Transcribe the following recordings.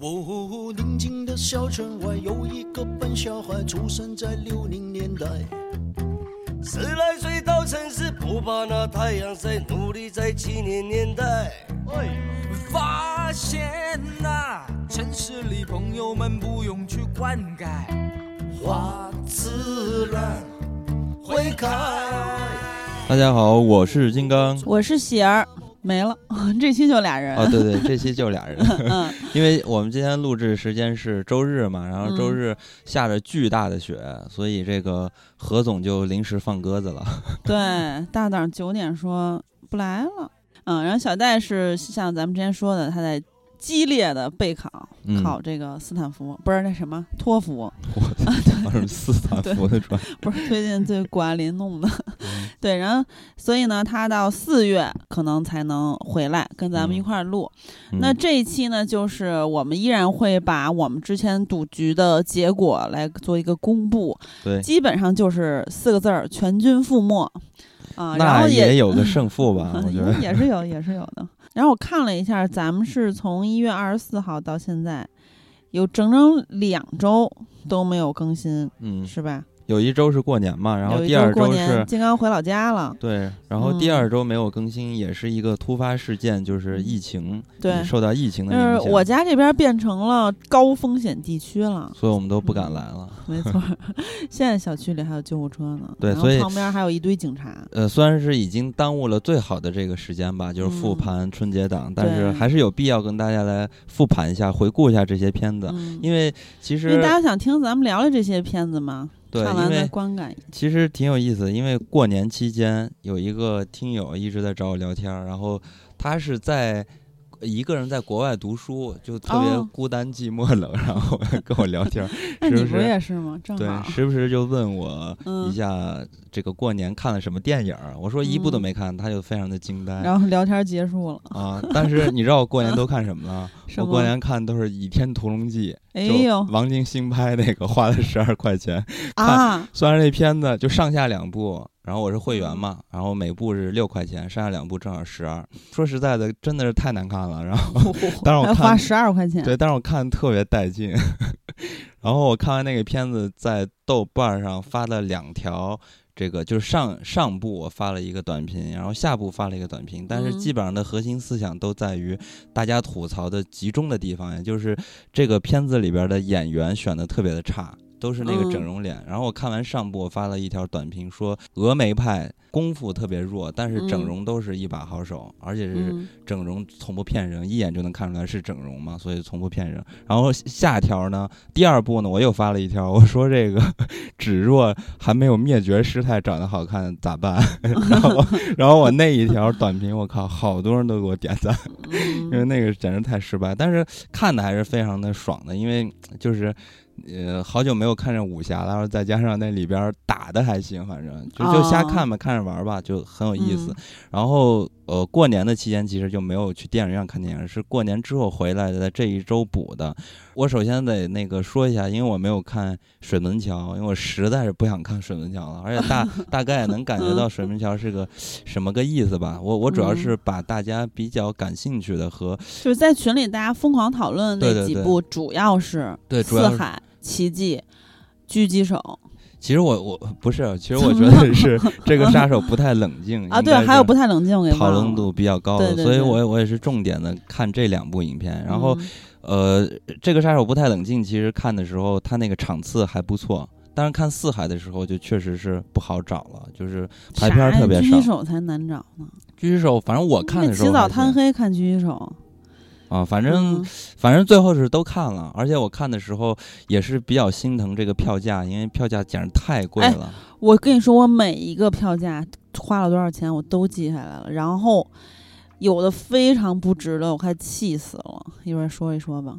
哦，宁静的小村外有一个笨小孩，出生在六零年代。十来岁到城市，不怕那太阳晒，努力在七零年代。发现呐、城市里朋友们不用去灌溉，花自然会开。大家好，我是金刚。我是喜儿，没了，这期就俩人。哦，对对，这期就俩人，嗯，因为我们今天录制时间是周日嘛，然后周日下着巨大的雪，所以这个何总就临时放鸽子了。对，大早上九点说不来了。嗯，然后小戴是像咱们之前说的，他在激烈的备考，嗯考这个斯坦福，不是那什么托福，我什么斯坦福的专，不是最近对谷爱凌弄的。嗯对，然后所以呢，他到四月可能才能回来跟咱们一嗯块儿录。嗯那这一期呢，就是我们依然会把我们之前赌局的结果来做一个公布，对，基本上就是四个字儿：全军覆没。啊，然那后也有个 胜负吧，我觉也得。也是有，也是有的。然后我看了一下，咱们是从一月二十四号到现在，有整整两周都没有更新，嗯，是吧？有一周是过年嘛，然后第二周是金刚回老家了。对，然后第嗯。二周没有更新，也是一个突发事件，就是疫情，对。受到疫情的就是影响，我家这边变成了高风险地区了，所以我们都不敢来了。没错。现在小区里还有救护车呢，对所以旁边还有一堆警察。呃，虽然是已经耽误了最好的这个时间吧，就是复嗯盘春节档，但是还是有必要跟大家来复盘一下、回顾一下这些片子，嗯，因为其因为大家想听咱们聊聊这些片子嘛，对，因为观感。其实挺有意思的，因为过年期间有一个听友一直在找我聊天儿，然后他是在。一个人在国外读书，就特别哦孤单寂寞冷，然后跟我聊天儿，那你不是不也是吗？正对，，时不时就问我嗯一下这个过年看了什么电影儿，我说一部都嗯没看，他就非常的惊呆。然后聊天结束了。啊！但是你知道我过年都看什么了？么我过年看都是《倚天屠龙记》，就哎呦王晶新拍那个，花了十二块钱。啊，虽然那片子就上下两部，然后我是会员嘛，然后每部是六块钱，上下两部正好十二。说实在的，真的是太难看了。然后，但是我看花十二块钱。对，但是我看特别带劲。然后我看完那个片子，在豆瓣上发了两条。这个就是上上部我发了一个短评，然后下部发了一个短评，但是嗯基本上的核心思想都在于大家吐槽的集中的地方，也就是这个片子里边的演员选的特别的差，都是那个整嗯容脸。然后我看完上部，我发了一条短评说峨眉派功夫特别弱，但是整嗯容都是一把好手，而且是嗯，整容从不骗人，一眼就能看出来是整容嘛，所以从不骗人。然后下条呢，第二部呢，我又发了一条，我说这个 芷若还没有灭绝师太长得好看咋办？然后 然后我那一条短评，我靠，好多人都给我点赞，因为嗯那个简直太失败，但是看的还是非常的爽的，因为就是。呃，好久没有看上武侠了，然后再加上那里边儿打的还行，反正就就瞎哦看吧，看着玩儿吧，就很有意思。嗯然后呃，过年的期间其实就没有去电影院看电影，是过年之后回来的，这一周补的。我首先得那个说一下，因为我没有看水门桥，因为我实在是不想看水门桥了，而且大 大概也能感觉到水门桥是个什么个意思吧。我我主要是嗯把大家比较感兴趣的和就是在群里大家疯狂讨论那几部，主要是对主要是四海奇迹、狙击手其实我我不是，其实我觉得是 这个杀手不太冷静啊，对，还有不太冷静，我给讨忘了论度比较高的，对对对所以我我也是重点的看这两部影片，然后。嗯呃，这个杀手不太冷静，其实看的时候他那个场次还不错，但是看四海的时候就确实是不好找了，就是排片儿特别少狙击。手才难找呢。狙击手，反正我看的时候起早贪黑看狙击手，啊，反正、嗯反正最后是都看了，而且我看的时候也是比较心疼这个票价，因为票价简直太贵哎了。我跟你说，我每一个票价花了多少钱，我都记下来了。然后有的非常不值得，我快气死了。一会儿说一说吧。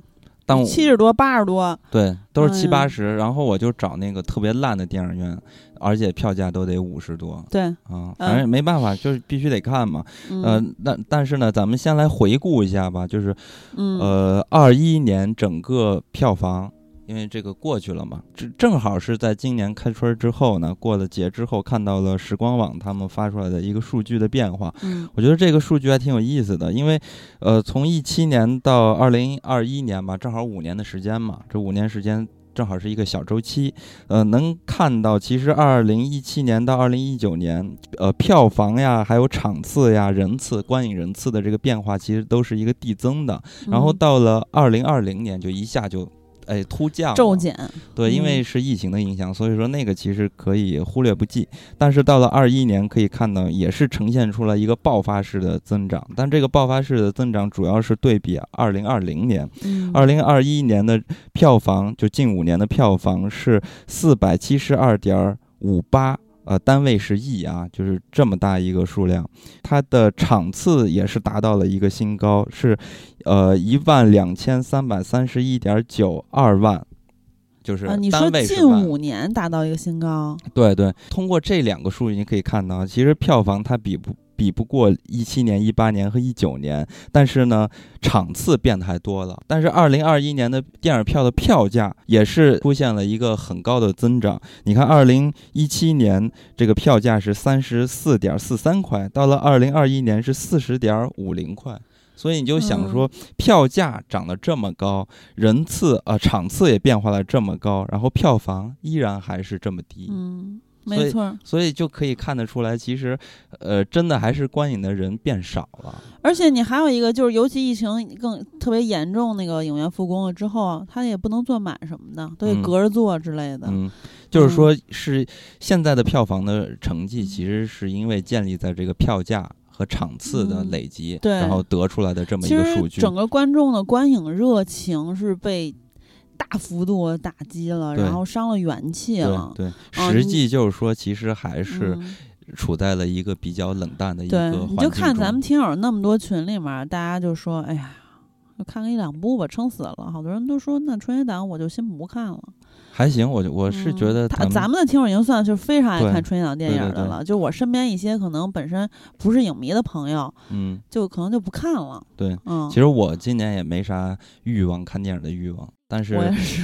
七十多、八十多，对都是七八十，然后我就找那个特别烂的电影院，而且票价都得五十多对，啊，反正没办法，就是必须得看嘛。嗯。呃，但但是呢，咱们先来回顾一下吧，就是嗯。呃，二一年整个票房因为这个过去了嘛，正正好是在今年开春之后呢，过了节之后，看到了时光网他们发出来的一个数据的变化。嗯我觉得这个数据还挺有意思的，因为，呃，从一七年到二零二一年吧，正好五年的时间嘛，这五年时间正好是一个小周期，呃，能看到其实二零一七年到二零一九年，呃，票房呀，还有场次呀、人次、观影人次的这个变化，其实都是一个递增的。然后嗯到了二零二零年，就一下就，哎，突降骤减，对，因为嗯是疫情的影响，所以说那个其实可以忽略不计。但是到了二一年，可以看到也是呈现出了一个爆发式的增长，但这个爆发式的增长主要是对比二零二零年，嗯二零二一年的票房就近五年的票房是四百七十二点五八。呃，单位是亿啊，就是这么大一个数量，它的场次也是达到了一个新高，是，呃，一万两千三百三十一点九二万，就是啊，你说近。五年达到一个新高，对对，通过这两个数据，你可以看到，其实票房它比不比不过一七年、一八年和一九年，但是呢，场次变得还多了。但是二零二一年的电影票的票价也是出现了一个很高的增长。你看，二零一七年这个票价是三十四点四三块，到了二零二一年是四十点五零块。所以你就想说，票价涨得这么高，人次呃场次也变化了这么高，然后票房依然还是这么低。嗯，没错儿。所以就可以看得出来，其实，呃，真的还是观影的人变少了。而且你还有一个就是，尤其疫情更特别严重，那个影院复工了之后，他也不能坐满什么的，都得嗯隔着坐之类的。嗯，就是说是现在的票房的成绩，其实是因为建立在这个票价和场次的嗯累积，对然后得出来的这么一个数据。整个观众的观影热情是被大幅度地打击了，然后伤了元气了对。实际就是说，其实还是嗯处在了一个比较冷淡的一个对，你就看咱们听友那么多群里面，大家就说：“哎呀，就看个一两部吧，撑死了。”好多人都说：“那春节档我就先不看了。还行，我就我是觉嗯得咱们的听众已经算是非常爱看春节档电对对对影的了。就我身边一些可能本身不是影迷的朋友，嗯，就可能就不看了。对。嗯，其实我今年也没啥欲望看电影的欲望，但是。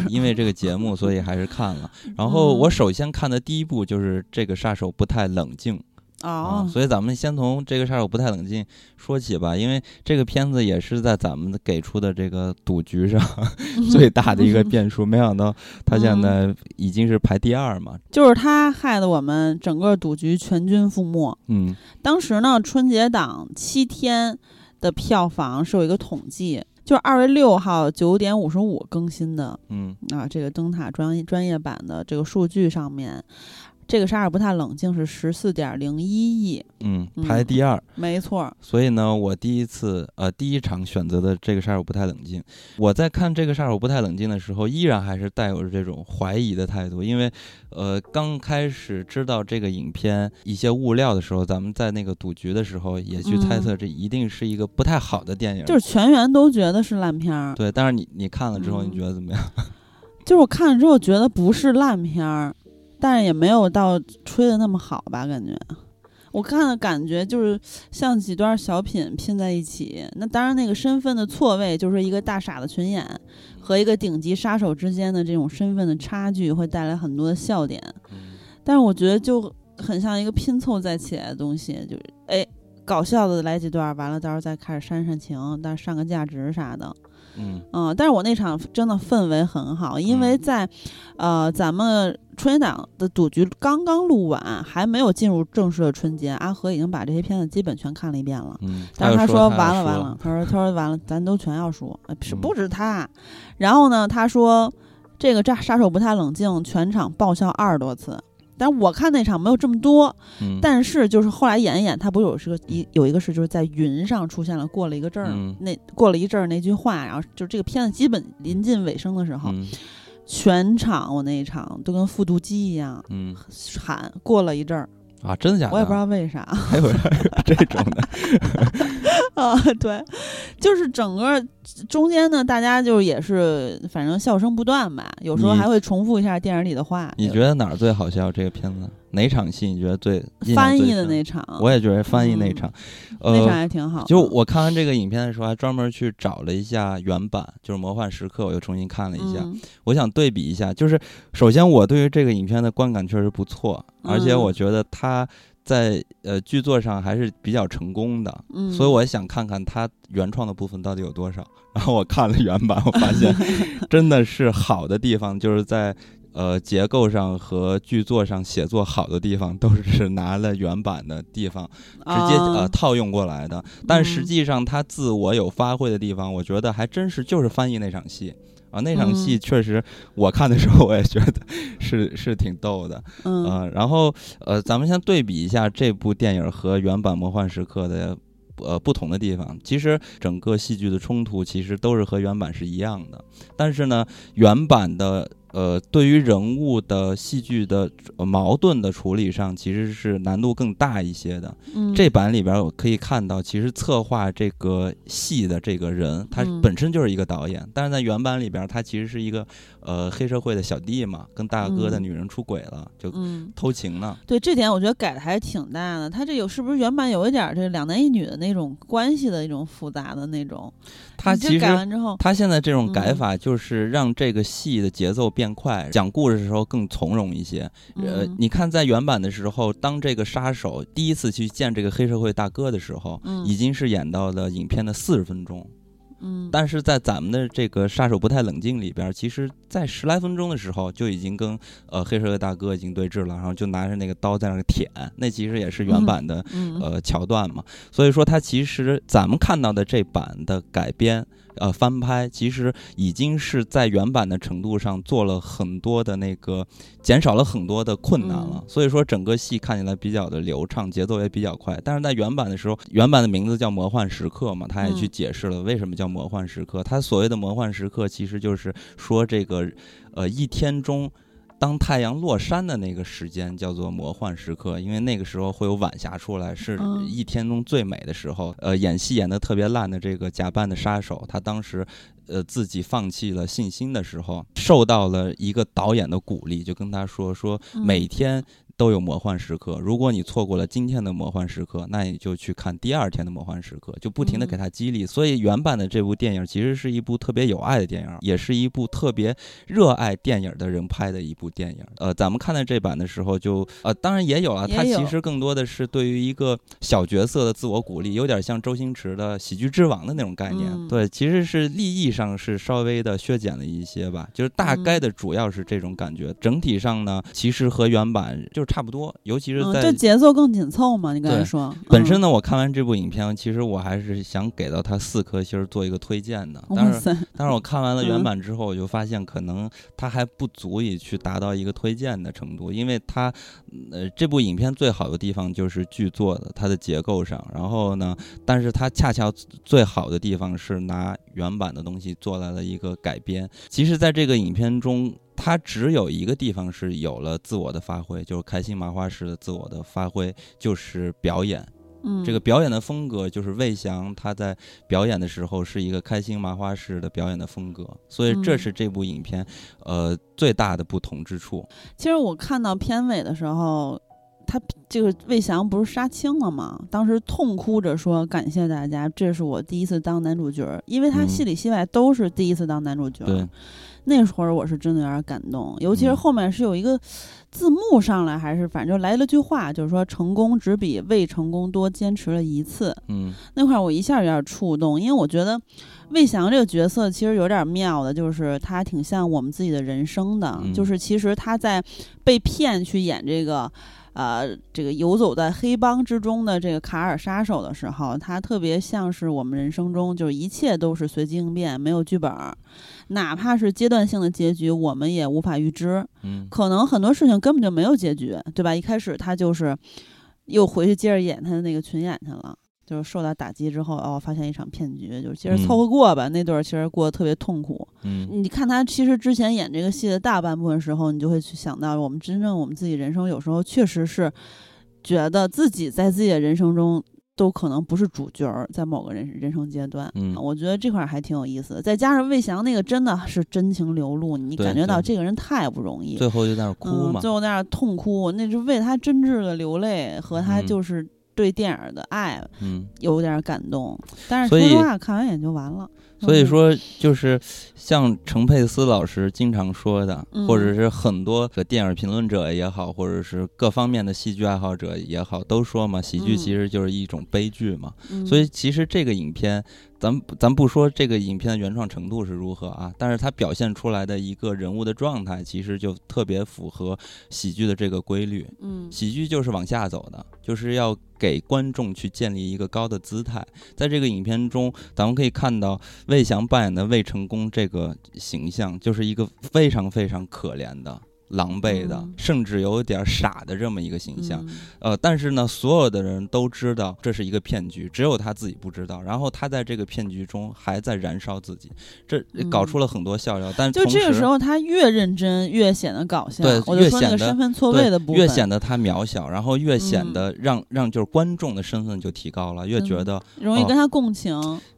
因为这个节目，所以还是看了。然后我嗯首先看的第一部就是这个杀手不太冷静啊，哦，所以咱们先从这个事儿我不太冷静说起吧，因为这个片子也是在咱们给出的这个赌局上 最大的一个变数。没想到他现在已经是排第二嘛，就是他害得我们整个赌局全军覆没。嗯当时呢，春节档七天的票房是有一个统计，就是二月六号九点五十五更新的嗯啊，这个灯塔专业专业版的这个数据上面，这个《杀手不太冷静》是十四点零一亿，嗯，嗯排第二。没错，所以呢，我第一次呃第一场选择的这个杀手不太冷静。我在看这个杀手不太冷静的时候，依然还是带有着这种怀疑的态度，因为呃刚开始知道这个影片一些物料的时候，咱们在那个赌局的时候也去猜测这一定是一个不太好的电影。嗯就是全员都觉得是烂片儿，对，但是你你看了之后，嗯你觉得怎么样？就是我看了之后觉得不是烂片儿，但是也没有到吹的那么好吧，感觉。我看的感觉就是像几段小品拼在一起。那当然，那个身份的错位就是一个大傻子群演和一个顶级杀手之间的这种身份的差距，会带来很多的笑点。但是我觉得就很像一个拼凑在起来的东西，就是哎，搞笑的来几段，完了到时候再开始煽煽情，但上个价值啥的。嗯嗯，但是我那场真的氛围很好，因为嗯在，呃，咱们春节档的赌局刚刚录完，还没有进入正式的春节，阿和已经把这些片子基本全看了一遍了。嗯，但是他说完了完了，他说他说完了，咱都全要输，呃是嗯不止他。然后呢，他说这个杀杀手不太冷静，全场爆笑二十多次。但我看那场没有这么多，嗯，但是就是后来演一演，他不是有是个一有一个是就是在云上出现了过了一个阵儿，嗯。那过了一阵儿那句话，然后就这个片子基本临近尾声的时候，嗯。全场我那一场都跟复读机一样嗯。喊过了一阵儿，啊，真的假的？我也不知道为啥。还有这种的，啊，对，就是整个中间呢，大家就也是反正笑声不断吧，有时候还会重复一下电影里的话。你觉得哪儿最好笑？这个片子哪场戏你觉得最翻译的那场，我也觉得翻译那嗯呃，那场呃，还挺好。就我看完这个影片的时候，还专门去找了一下原版，就是《魔幻时刻》，我又重新看了一下。嗯我想对比一下，就是首先我对于这个影片的观感确实不错，而且嗯我觉得它在呃剧作上还是比较成功的，嗯，所以我也想看看他原创的部分到底有多少。然后我看了原版，我发现 真的是好的地方，就是在。呃，结构上和剧作上写作好的地方，都是拿了原版的地方直接、呃啊套用过来的。但实嗯际上，他自我有发挥的地方，我觉得还真是就是翻译那场戏啊，那场戏嗯确实我看的时候我也觉得是是挺逗的。嗯呃，然后呃，咱们先对比一下这部电影和原版《魔幻时刻》的。呃，不同的地方，其实整个戏剧的冲突其实都是和原版是一样的，但是呢，原版的呃，对于人物的戏剧的呃矛盾的处理上，其实是难度更大一些的。嗯这版里边我可以看到，其实策划这个戏的这个人，他嗯本身就是一个导演，但是在原版里边，他其实是一个呃黑社会的小弟嘛，跟大哥的嗯女人出轨了，就嗯，偷情呢。对这点我觉得改的还挺大的。他这有是不是原版有一点儿这两男一女的那种关系的一种复杂的那种？他其实改完之后，他现在这种改嗯法，就是让这个戏的节奏变快，讲故事的时候更从容一些。呃嗯，你看在原版的时候，当这个杀手第一次去见这个黑社会大哥的时候，嗯已经是演到了影片的四十分钟。嗯，但是在咱们的这个杀手不太冷静里边，其实，在十来分钟的时候就已经跟呃黑社会大哥已经对峙了，然后就拿着那个刀在那儿舔，那其实也是原版的、嗯呃桥段嘛。所以说，它其实咱们看到的这版的改编。呃，翻拍其实已经是在原版的程度上做了很多的那个，减少了很多的困难了。嗯所以说，整个戏看起来比较的流畅，节奏也比较快。但是在原版的时候，原版的名字叫《魔幻时刻》嘛，他也去嗯解释了为什么叫魔幻时刻。他所谓的魔幻时刻，其实就是说这个，呃，一天中。当太阳落山的那个时间叫做魔幻时刻，因为那个时候会有晚霞出来，是嗯一天中最美的时候。呃，演戏演得特别烂的这个假扮的杀手，他当时呃自己放弃了信心的时候，受到了一个导演的鼓励，就跟他说说嗯每天都有魔幻时刻，如果你错过了今天的魔幻时刻，那你就去看第二天的魔幻时刻，就不停的嗯给他激励。所以原版的这部电影其实是一部特别有爱的电影，也是一部特别热爱电影的人拍的一部电影。呃，咱们看到这版的时候就，呃，当然也有啊，它其实更多的是对于一个小角色的自我鼓励，有点像周星驰的《喜剧之王》的那种概念。嗯对，其实是立意上是稍微的削减了一些吧，就是大概嗯的主要是这种感觉。整体上呢，其实和原版就是差不多，尤其是嗯，在、就节奏更紧凑嘛。你刚才说，嗯本身呢，我看完这部影片，其实我还是想给到它四颗星儿做一个推荐的。但是，但是我看完了原嗯版之后，我就发现可能它还不足以去达到一个推荐的程度，因为它，呃，这部影片最好的地方就是剧作的它的结构上，然后呢，但是它恰恰最好的地方是拿原版的东西做来了一个改编。其实，在这个影片中。它只有一个地方是有了自我的发挥，就是开心麻花式的自我的发挥，就是表演。嗯，这个表演的风格就是魏翔他在表演的时候是一个开心麻花式的表演的风格，所以这嗯是这部影片呃最大的不同之处。其实我看到片尾的时候，他这个魏翔不是杀青了吗？当时痛哭着说：“感谢大家，这是我第一次当男主角儿，因为他嗯戏里戏外都是第一次当男主角儿。对，那会儿我是真的有点感动，尤其是嗯后面是有一个字幕上来，还是反正就来了句话，就是说成功只比未成功多坚持了一次。嗯那块儿我一下有点触动，因为我觉得魏翔这个角色其实有点妙的，就是他挺像我们自己的人生的，嗯就是其实他在被骗去演这个。呃，这个游走在黑帮之中的这个卡尔杀手的时候，他特别像是我们人生中，就是一切都是随机应变，没有剧本儿，哪怕是阶段性的结局，我们也无法预知。嗯可能很多事情根本就没有结局，对吧？一开始他就是又回去接着演他的那个群演去了，就是受到打击之后，哦，发现一场骗局，就是其实凑合过吧。那段儿其实过得特别痛苦。嗯你看他其实之前演这个戏的大半部分时候，你就会去想到，我们真正我们自己人生有时候确实是觉得自己在自己的人生中都可能不是主角儿，在某个人人生阶段。嗯我觉得这块儿还挺有意思的。再加上魏翔那个真的是真情流露，你感觉到这个人太不容易。最后就在那儿哭嗯，嘛最。后在那儿痛哭，那是为他真挚的流泪和他嗯就是对电影的爱嗯，有点感动。但是所以说实话，看完也就完了。嗯，所以说就是像程佩斯老师经常说的，嗯或者是很多的电影评论者也好，或者是各方面的戏剧爱好者也好，都说嘛，喜剧嗯其实就是一种悲剧嘛。嗯所以其实这个影片，咱咱不说这个影片的原创程度是如何啊，但是它表现出来的一个人物的状态，其实就特别符合喜剧的这个规律。嗯喜剧就是往下走的，就是要给观众去建立一个高的姿态。在这个影片中，咱们可以看到魏翔扮演的魏成功这个形象，就是一个非常非常可怜的。狼狈的嗯，甚至有点傻的这么一个形象，嗯呃，但是呢，所有的人都知道这是一个骗局，只有他自己不知道。然后他在这个骗局中还在燃烧自己，这搞出了很多笑料。但嗯就这个时候，他越认真越显得搞笑。对我就说那个越显得身份错位的部分，越显得他渺小，然后越显嗯得让、让就是观众的身份就提高了，越觉嗯得哦容易跟他共情。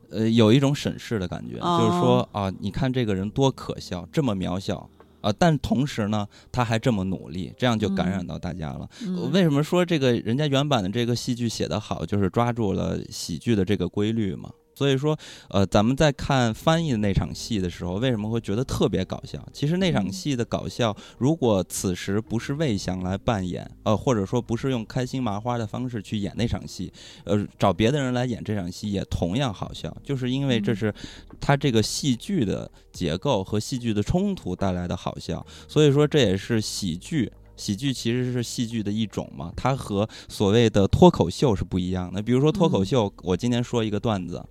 呃有一种审视的感觉，哦就是说啊，你看这个人多可笑，这么渺小。啊，但同时呢，他还这么努力，这样就感染嗯到大家了。嗯为什么说这个人家原版的这个戏剧写得好，就是抓住了喜剧的这个规律嘛？所以说，呃，咱们在看翻译的那场戏的时候，为什么会觉得特别搞笑？其实那场嗯戏的搞笑，如果此时不是魏翔来扮演，呃，或者说不是用开心麻花的方式去演那场戏，呃，找别的人来演这场戏也同样好笑，就是因为这嗯是他这个戏剧的结构和戏剧的冲突带来的好笑。所以说这也是喜剧。喜剧其实是戏剧的一种嘛，它和所谓的脱口秀是不一样的。比如说脱口嗯秀，我今天说一个段子，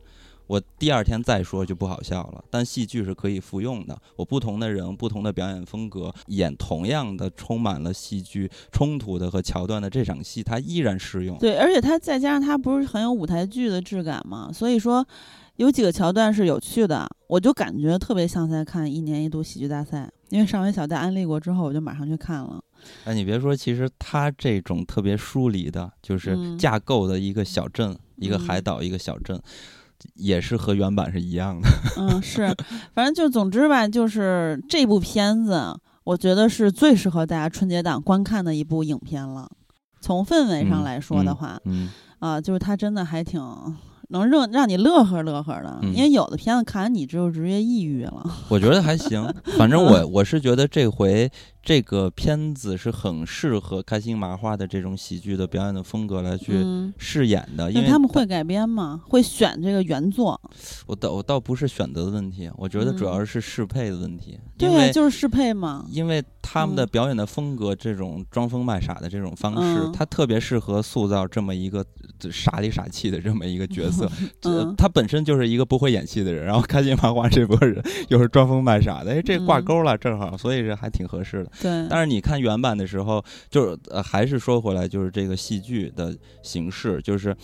我第二天再说就不好笑了。但戏剧是可以复用的，我不同的人、不同的表演风格，演同样的充满了戏剧冲突的和桥段的这场戏，它依然适用。对，而且它再加上它不是很有舞台剧的质感嘛，所以说有几个桥段是有趣的，我就感觉特别像在看一年一度喜剧大赛。因为上回小戴安利过之后，我就马上去看了。哎，你别说，其实它这种特别疏离的，就是嗯架构的一个小镇、一个海嗯岛、一个小镇，也是和原版是一样的。嗯，是，反正就总之吧，就是这部片子，我觉得是最适合大家春节档观看的一部影片了。从氛围上嗯来说的嗯话，嗯，啊，就是它真的还挺能让让你乐呵乐呵的，嗯因为有的片子看完你就直接抑郁了。我觉得还行。反正我 我是觉得这回这个片子是很适合开心麻花的这种喜剧的表演的风格来去嗯，饰演的，因为他们会改编吗？会选这个原作？我倒我倒不是选择的问题，我觉得主要嗯是适配的问题，对就是适配嘛。因为他们的嗯表演的风格，这种装疯卖傻的这种方式，嗯他特别适合塑造这么一个呃傻里傻气的这么一个角色。他本身就是一个不会演戏的人，然后开心麻花这波人又是装疯卖傻的，哎，这挂嗯钩了，正好，所以是还挺合适的。对，但是你看原版的时候，就是呃，还是说回来，就是这个戏剧的形式，就是。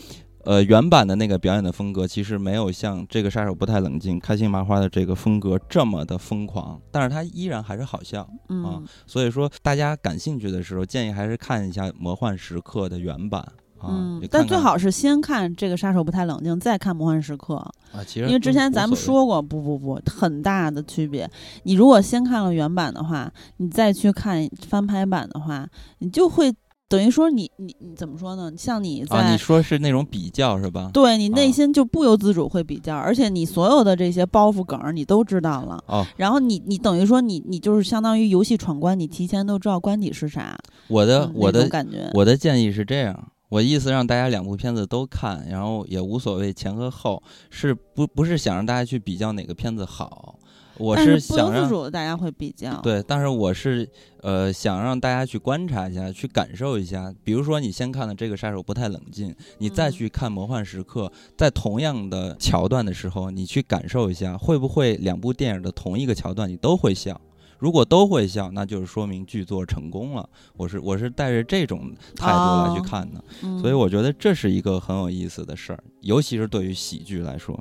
呃，原版的那个表演的风格其实没有像这个杀手不太冷静、开心麻花的这个风格这么的疯狂，但是它依然还是好笑。嗯，所以说，大家感兴趣的时候，建议还是看一下《魔幻时刻》的原版啊。嗯，看看但最好是先看这个杀手不太冷静，再看魔幻时刻，啊，其实因为之前咱们说过，不不不，很大的区别。你如果先看了原版的话，你再去看翻拍版的话，你就会等于说你你你怎么说呢？像你在、啊，你说是那种比较是吧？对你内啊心就不由自主会比较，而且你所有的这些包袱梗儿你都知道了。哦，然后你你等于说你你就是相当于游戏闯关，你提前都知道关底是啥。我的、嗯我的感觉，我的建议是这样，我意思让大家两部片子都看，然后也无所谓前和后，是不不是想让大家去比较哪个片子好，我是想让大家会比较。，对，但是我是呃想让大家去观察一下，去感受一下。比如说你先看了这个杀手不太冷静，你再嗯去看魔幻时刻，在同样的桥段的时候，你去感受一下，会不会两部电影的同一个桥段你都会笑？如果都会笑，那就是说明剧作成功了。我是我是带着这种态度来去哦看的，嗯、所以我觉得这是一个很有意思的事儿，尤其是对于喜剧来说。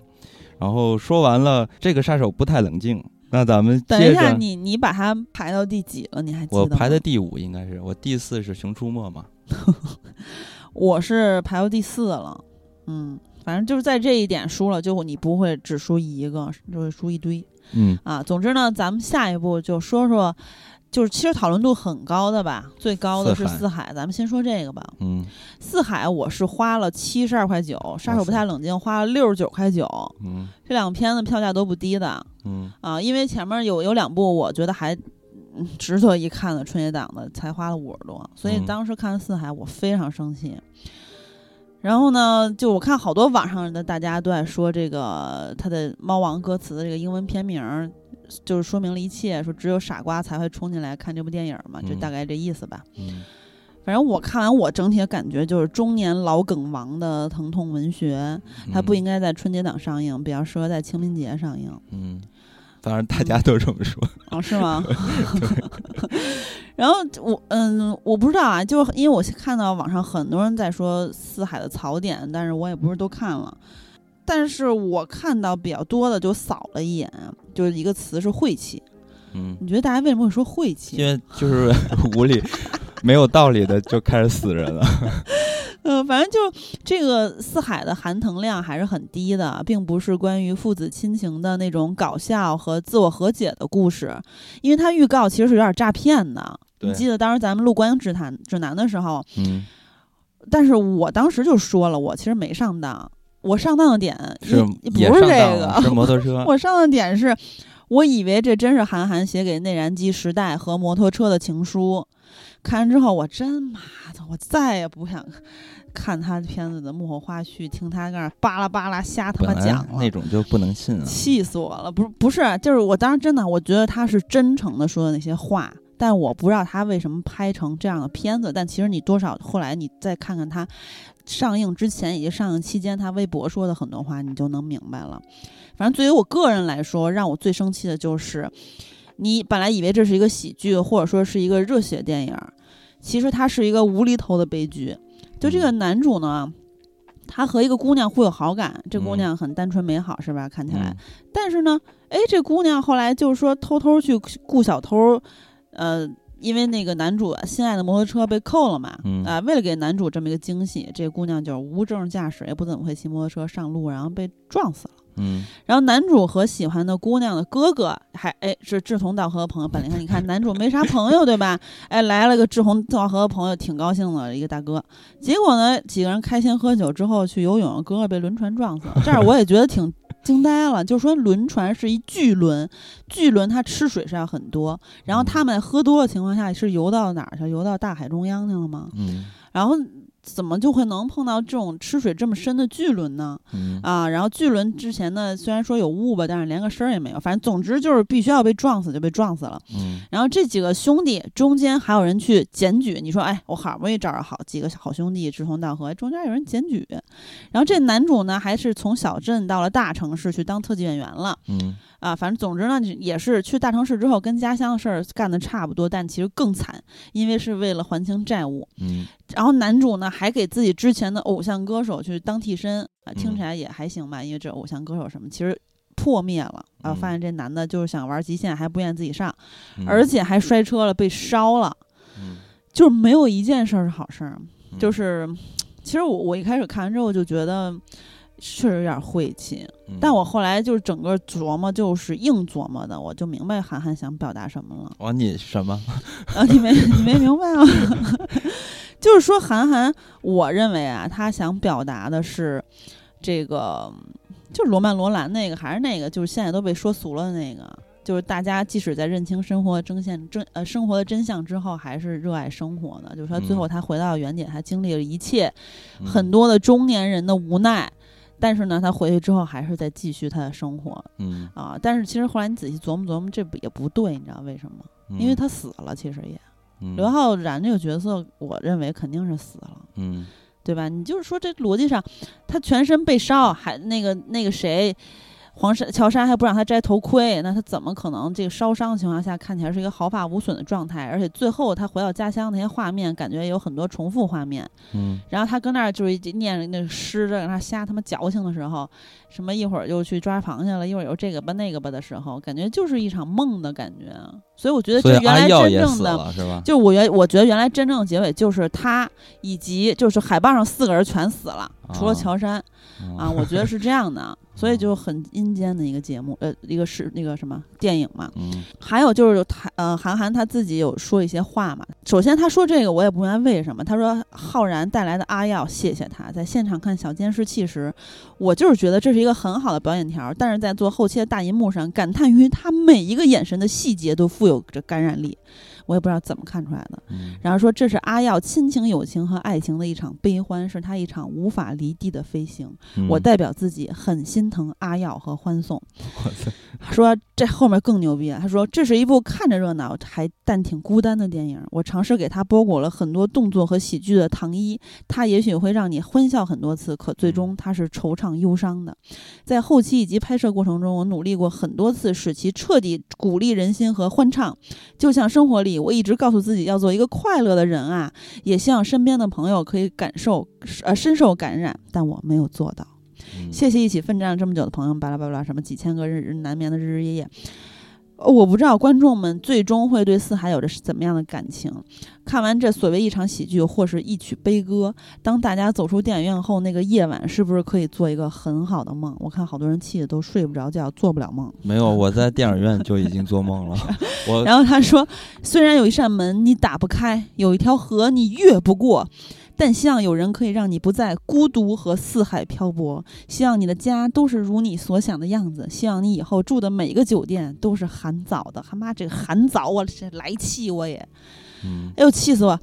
然后说完了这个杀手不太冷静，那咱们等一下，你你把它排到第几了？你还记得我？排的第五应该是，我第四是《熊出没》嘛。我是排到第四了。嗯，反正就是在这一点输了，就你不会只输一个，就会输一堆嗯啊。总之呢，咱们下一步就说说，就是其实讨论度很高的吧，最高的是四海咱们先说这个吧。嗯四海我是花了七十二块九，杀手不太冷静花了六十九块九，嗯这两个片子票价都不低的嗯啊。因为前面有有两部我觉得还。嗯值得一看的春节档的才花了五十多，所以嗯当时看四海我非常生气。然后呢，就我看好多网上的大家都在说这个他的《猫王》歌词的这个英文片名儿，就是说明了一切，说只有傻瓜才会冲进来看这部电影嘛，就嗯大概这意思吧。嗯反正我看完，我整体的感觉就是中年老梗王的疼痛文学，它不应该在春节档上映，比较适合在清明节上映。嗯，当然大家都这么说。哦，是吗？然后我嗯，我不知道啊，就因为我看到网上很多人在说四海的槽点，但是我也不是都看了。但是我看到比较多的就扫了一眼，就是一个词是晦气。嗯，你觉得大家为什么会说晦气？因为就是无理、没有道理的就开始死人了。嗯，反正就这个四海的含腾量还是很低的，并不是关于父子亲情的那种搞笑和自我和解的故事，因为它预告其实是有点诈骗的。你记得当时咱们录《观影指南》指南的时候，嗯，但是我当时就说了，我其实没上当，我上当的点是不是这也上当了是个，摩托 车。我上当的点是，我以为这真是韩寒写给内燃机时代和摩托车的情书。看完之后，我真妈的，我再也不想看他片子的幕后花絮，听他在那儿巴拉巴拉瞎他妈讲了那。种就不能信啊。气死我了！不是不是，就是我当时真的，我觉得他是真诚的说的那些话，但我不知道他为什么拍成这样的片子。但其实你多少后来你再看看他上映之前以及上映期间他微博说的很多话，你就能明白了。反正对于我个人来说，让我最生气的就是，你本来以为这是一个喜剧，或者说是一个热血电影，其实它是一个无厘头的悲剧。就这个男主呢，他和一个姑娘互有好感，这姑嗯娘很单纯美好，是吧？看起来，嗯但是呢，哎，这姑娘后来就是说偷偷去雇小偷，呃，因为那个男主心爱的摩托车被扣了嘛，嗯啊、为了给男主这么一个惊喜，这姑娘就是无证驾驶，也不怎么会骑摩托车上路，然后被撞死了。嗯然后男主和喜欢的姑娘的哥哥还哎是志同道合的朋友，本来你看男主没啥朋友对吧？哎来了个志同道合的朋友，挺高兴的一个大哥。结果呢，几个人开心喝酒之后去游泳，哥哥被轮船撞死了。这儿我也觉得挺惊呆了，就是说轮船是一巨轮，巨轮它吃水是要很多，然后他们喝多的情况下是游到哪儿去？游到大海中央去了吗？嗯然后怎么就会能碰到这种吃水这么深的巨轮呢？嗯啊，然后巨轮之前呢，虽然说有雾吧，但是连个声儿也没有，反正总之就是必须要被撞死就被撞死了。嗯然后这几个兄弟中间还有人去检举，你说，哎，我好不容易找着好几个好兄弟志同道合，中间有人检举，然后这男主呢，还是从小镇到了大城市去当特技演员了嗯啊，反正总之呢，也是去大城市之后跟家乡的事儿干的差不多，但其实更惨，因为是为了还清债务。嗯然后男主呢，还给自己之前的偶像歌手去当替身啊，听嗯起来也还行吧，因为这偶像歌手什么，其实破灭了啊，嗯。发现这男的就是想玩极限，还不愿意自己上，嗯，而且还摔车了，被烧了，嗯。就是没有一件事儿是好事儿，嗯。就是其实我我一开始看完之后就觉得确实有点晦气，嗯。但我后来就是整个琢磨就是硬琢磨的，我就明白韩寒想表达什么了。哦你什么？啊，你没你没明白吗？就是说，韩寒，我认为啊，他想表达的是这个，就是罗曼·罗兰那个，还是那个，就是现在都被说俗了的那个，就是大家即使在认清生活真相真呃生活的真相之后，还是热爱生活的。就是说，最后嗯他回到原点，他经历了一切嗯很多的中年人的无奈，但是呢，他回去之后还是在继续他的生活嗯，啊。但是其实后来你仔细琢磨琢磨，这不也不对，你知道为什么？嗯因为他死了，其实也。嗯。刘昊然这个角色，我认为肯定是死了，嗯。对吧？你就是说这逻辑上，他全身被烧，还那个那个谁，黄山乔杉还不让他摘头盔，那他怎么可能这个烧伤的情况下看起来是一个毫发无损的状态？而且最后他回到家乡那些画面，感觉有很多重复画面。嗯然后他跟那儿就是念那诗，在那儿瞎他妈矫情的时候，什么一会儿又去抓螃蟹了，一会儿又这个吧那个吧的时候，感觉就是一场梦的感觉。所以我觉得这原来真正的。就我原我觉得原来真正的结尾就是他以及就是海报上四个人全死了，除了啊乔杉啊，我觉得是这样的，所以就很阴间的一个节目，呃，一个是那个什么电影嘛。嗯还有就是他呃，韩寒他自己有说一些话嘛。首先他说这个我也不明白为什么，他说浩然带来的阿耀，谢谢他在现场看小监视器时，我就是觉得这是一个很好的表演条，但是在做后期的大银幕上，感叹于他每一个眼神的细节都富有着感染力，我也不知道怎么看出来的。嗯然后说这是阿耀亲情、友情和爱情的一场悲欢，是他一场无法离地的飞行。嗯我代表自己很心疼阿耀和欢送。说这后面更牛逼了，他说这是一部看着热闹还但挺孤单的电影。我尝试给他包裹了很多动作和喜剧的糖衣，他也许会让你欢笑很多次，可最终他是惆怅忧伤的。在后期以及拍摄过程中，我努力过很多次，使其彻底鼓励人心和欢畅。就像生活里，我一直告诉自己要做一个快乐的人啊，也希望身边的朋友可以感受呃深受感染，但我没有做到。嗯谢谢一起奋战了这么久的朋友们，巴拉巴拉什么几千个日日难眠的日日夜夜。呃我不知道观众们最终会对四海有着是怎么样的感情。看完这所谓一场喜剧或是一曲悲歌，当大家走出电影院后，那个夜晚是不是可以做一个很好的梦？我看好多人气的都睡不着觉，做不了梦。没有，我在电影院就已经做梦了。我然后他说，虽然有一扇门你打不开，有一条河你越不过，但希望有人可以让你不再孤独和四海漂泊。希望你的家都是如你所想的样子。希望你以后住的每一个酒店都是含枣的。他妈这个含枣，我这来气我也，嗯哎呦气死我！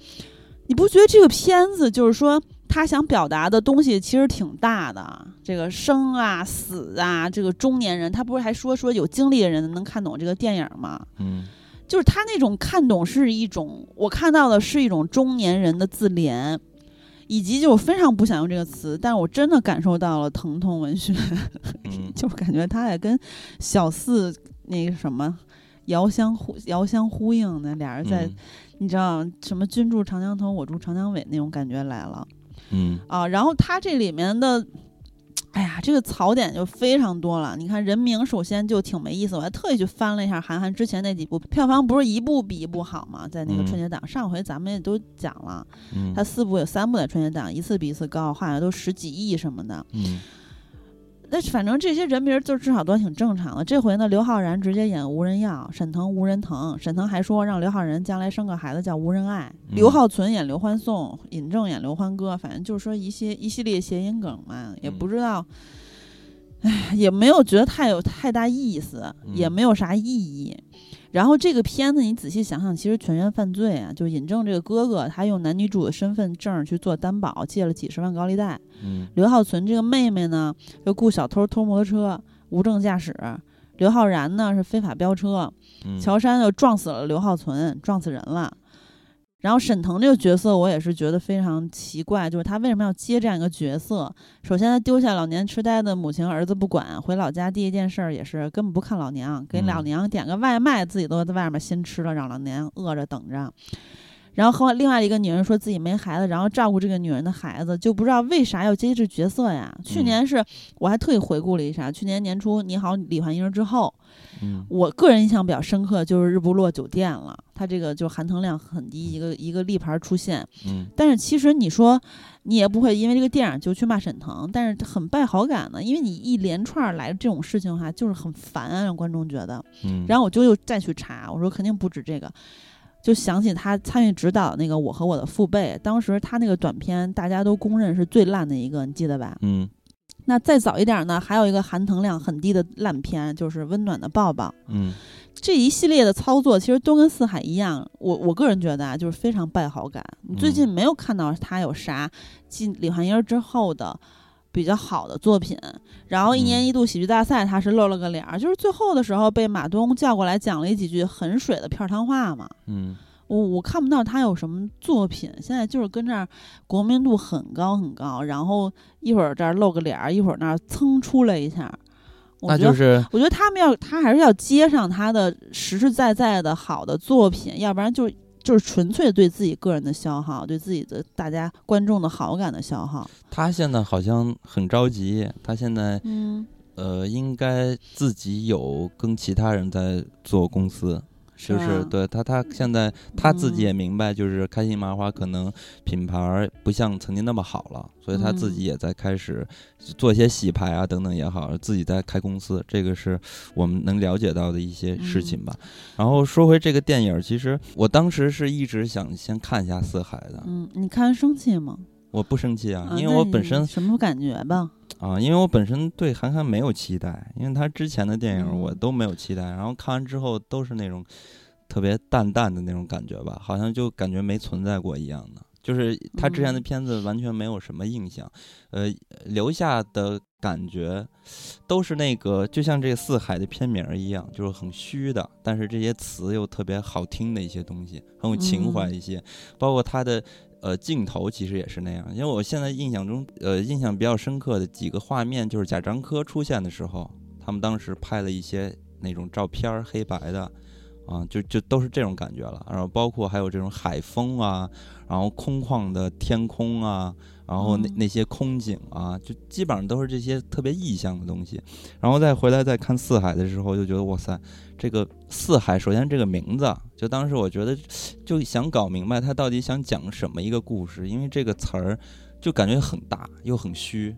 你不觉得这个片子就是说？他想表达的东西其实挺大的，这个生啊、死啊，这个中年人，他不是还说说有经历的人能看懂这个电影吗？嗯就是他那种看懂是一种，我看到的是一种中年人的自怜，以及就我非常不想用这个词，但是我真的感受到了疼痛文学，嗯 就感觉他也跟小四那个什么遥相呼遥相呼应的，俩人在、嗯你知道什么君住长江头，我住长江尾那种感觉来了嗯啊。然后他这里面的。哎呀，这个槽点就非常多了。你看人名首先就挺没意思，我还特意去翻了一下韩寒之前那几部，票房不是一部比一部好吗？在那个嗯春节档，上回咱们也都讲了，嗯他四部有三部在春节档，一次比一次高，好像都十几亿什么的。嗯那反正这些人名儿就至少都挺正常的。这回呢，刘昊然直接演无人要，沈腾无人疼。沈腾还说让刘昊然将来生个孩子叫无人爱。嗯刘浩存演刘欢颂，尹正演刘欢歌，反正就是说一些一系列谐音梗嘛，也不知道，唉，也没有觉得太有太大意思，也嗯没有啥意义。然后这个片子你仔细想想，其实全员犯罪啊！就尹正这个哥哥，他用男女主的身份证去做担保，借了几十万高利贷。嗯刘浩存这个妹妹呢，又雇小偷偷摩托车，无证驾驶；刘昊然呢是非法飙车，嗯乔杉又撞死了刘浩存，撞死人了。然后沈腾这个角色，我也是觉得非常奇怪，就是他为什么要接这样一个角色？首先，他丢下老年痴呆的母亲儿子不管，回老家第一件事儿也是根本不看老娘，给老嗯娘点个外卖，自己都在外面先吃了，让老娘饿着等着。然后和另外一个女人说自己没孩子，然后照顾这个女人的孩子，就不知道为啥要接这角色呀？去嗯年是我还特意回顾了一下，去年年初《你好，李焕英》之后，嗯我个人印象比较深刻就是日不落酒店了，它这个就含糖量很低，一个一个立牌出现。嗯但是其实你说你也不会因为这个电影就去骂沈腾，但是很败好感的，因为你一连串儿来这种事情的话，就是很烦啊，让观众觉得。嗯，然后我就又再去查，我说肯定不止这个。就想起他参与指导那个《我和我的父辈》，当时他那个短片大家都公认是最烂的一个，你记得吧？嗯那再早一点呢，还有一个含糖量很低的烂片，就是《温暖的抱抱》。嗯这一系列的操作其实都跟四海一样，我我个人觉得啊，就是非常败好感。你最近没有看到他有啥进李焕英之后的比较好的作品，然后一年嗯一度喜剧大赛他是露了个脸儿，就是最后的时候被马东叫过来讲了几句很水的片儿汤话嘛。嗯我我看不到他有什么作品，现在就是跟这儿国民度很高很高，然后一会儿这儿露个脸儿，一会儿那儿噌出来一下，我觉得，那就是我觉得他们要，他还是要接上他的实实在在的好的作品，要不然就就是纯粹对自己个人的消耗，对自己的大家观众的好感的消耗。他现在好像很着急，他现在嗯，呃应该自己有跟其他人在做公司，就是对他他现在他自己嗯也明白，就是开心麻花可能品牌不像曾经那么好了，所以他自嗯己也在开始做一些洗牌啊等等也好，自己在开公司，这个是我们能了解到的一些事情吧。然后说回这个电影，其实我当时是一直想先看一下《四海》的，嗯，你看生气吗？我不生气啊，啊因为我本身什么感觉吧？啊，因为我本身对韩寒没有期待，因为他之前的电影我嗯都没有期待，然后看完之后都是那种特别淡淡的那种感觉吧，好像就感觉没存在过一样的。就是他之前的嗯片子完全没有什么印象，呃，留下的感觉都是那个，就像这《四海》的片名儿一样，就是很虚的，但是这些词又特别好听的一些东西，很有情怀嗯一些，包括他的呃镜头其实也是那样。因为我现在印象中，呃，印象比较深刻的几个画面，就是贾樟柯出现的时候，他们当时拍了一些那种照片儿，黑白的。啊，就就都是这种感觉了，然后包括还有这种海风啊，然后空旷的天空啊，然后那嗯那些空景啊，就基本上都是这些特别意象的东西。然后再回来再看四海的时候，就觉得哇塞，这个四海，首先这个名字，就当时我觉得就想搞明白他到底想讲什么一个故事，因为这个词儿就感觉很大又很虚。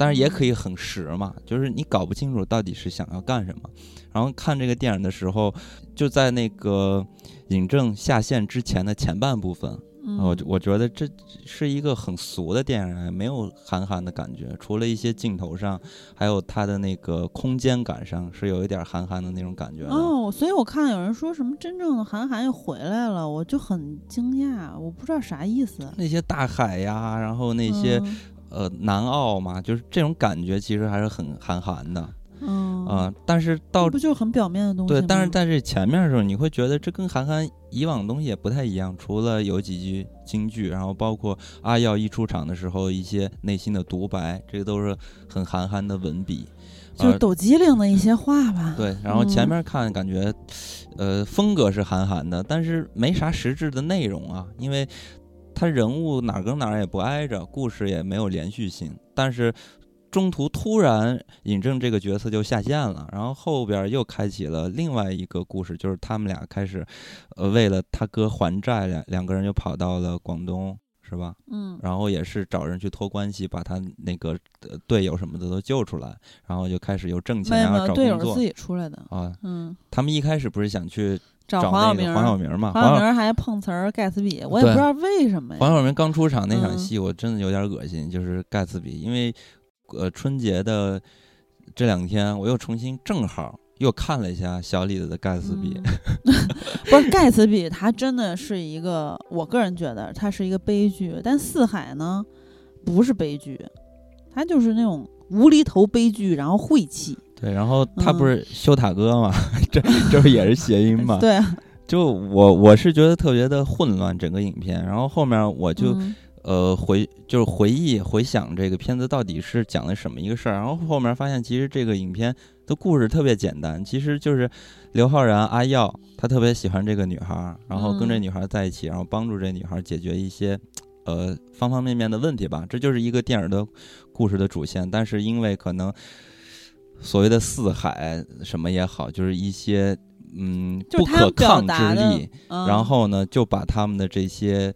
但是也可以很实嘛，就是你搞不清楚到底是想要干什么。然后看这个电影的时候，就在那个尹正下线之前的前半部分，嗯，我我觉得这是一个很俗的电影，没有韩寒的感觉，除了一些镜头上，还有他的那个空间感上是有一点韩寒的那种感觉。哦，所以我看有人说什么真正的韩寒又回来了，我就很惊讶，我不知道啥意思。那些大海呀，然后那些、嗯呃南澳嘛，就是这种感觉，其实还是很韩寒的嗯啊、但是到这不就很表面的东西对，但是在这前面的时候，你会觉得这跟韩寒以往的东西也不太一样，除了有几句京剧，然后包括阿耀一出场的时候一些内心的独白，这个都是很韩寒的文笔。呃就是抖机灵的一些话吧。对，然后前嗯面看感觉，呃，风格是韩寒的，但是没啥实质的内容啊，因为他人物哪儿跟哪儿也不挨着，故事也没有连续性，但是。中途突然尹正这个角色就下线了，然后后边又开启了另外一个故事，就是他们俩开始，呃，为了他哥还债，两两个人又跑到了广东，是吧？嗯，然后也是找人去托关系，把他那个呃队友什么的都救出来，然后就开始又挣钱啊，找工作队友是自己出来的。啊。嗯，他们一开始不是想去找找那个黄晓明儿，黄晓明嘛？黄晓明儿还碰瓷儿盖茨比，我也不知道为什么呀。黄晓明刚出场那场嗯戏，我真的有点恶心，就是盖茨比，因为呃春节的这两天，我又重新正好又看了一下小李子的盖茨比，嗯不是盖茨比，他真的是一个，我个人觉得他是一个悲剧，但四海呢，不是悲剧，他就是那种无厘头悲剧，然后晦气。对，然后他不嗯是修塔哥嘛，这 这不也是谐音嘛？对啊，就我我是觉得特别的混乱整个影片，然后后面我就。嗯呃，回就是回忆回想这个片子到底是讲的什么一个事儿，然后后面发现其实这个影片的故事特别简单，其实就是刘昊然阿耀他特别喜欢这个女孩儿，然后跟这嗯。女孩儿在一起，然后帮助这女孩儿解决一些呃方方面面的问题吧，这就是一个电影的故事的主线。但是因为可能所谓的四海什么也好，就是一些嗯不可抗之力，嗯。然后呢，就把他们的这些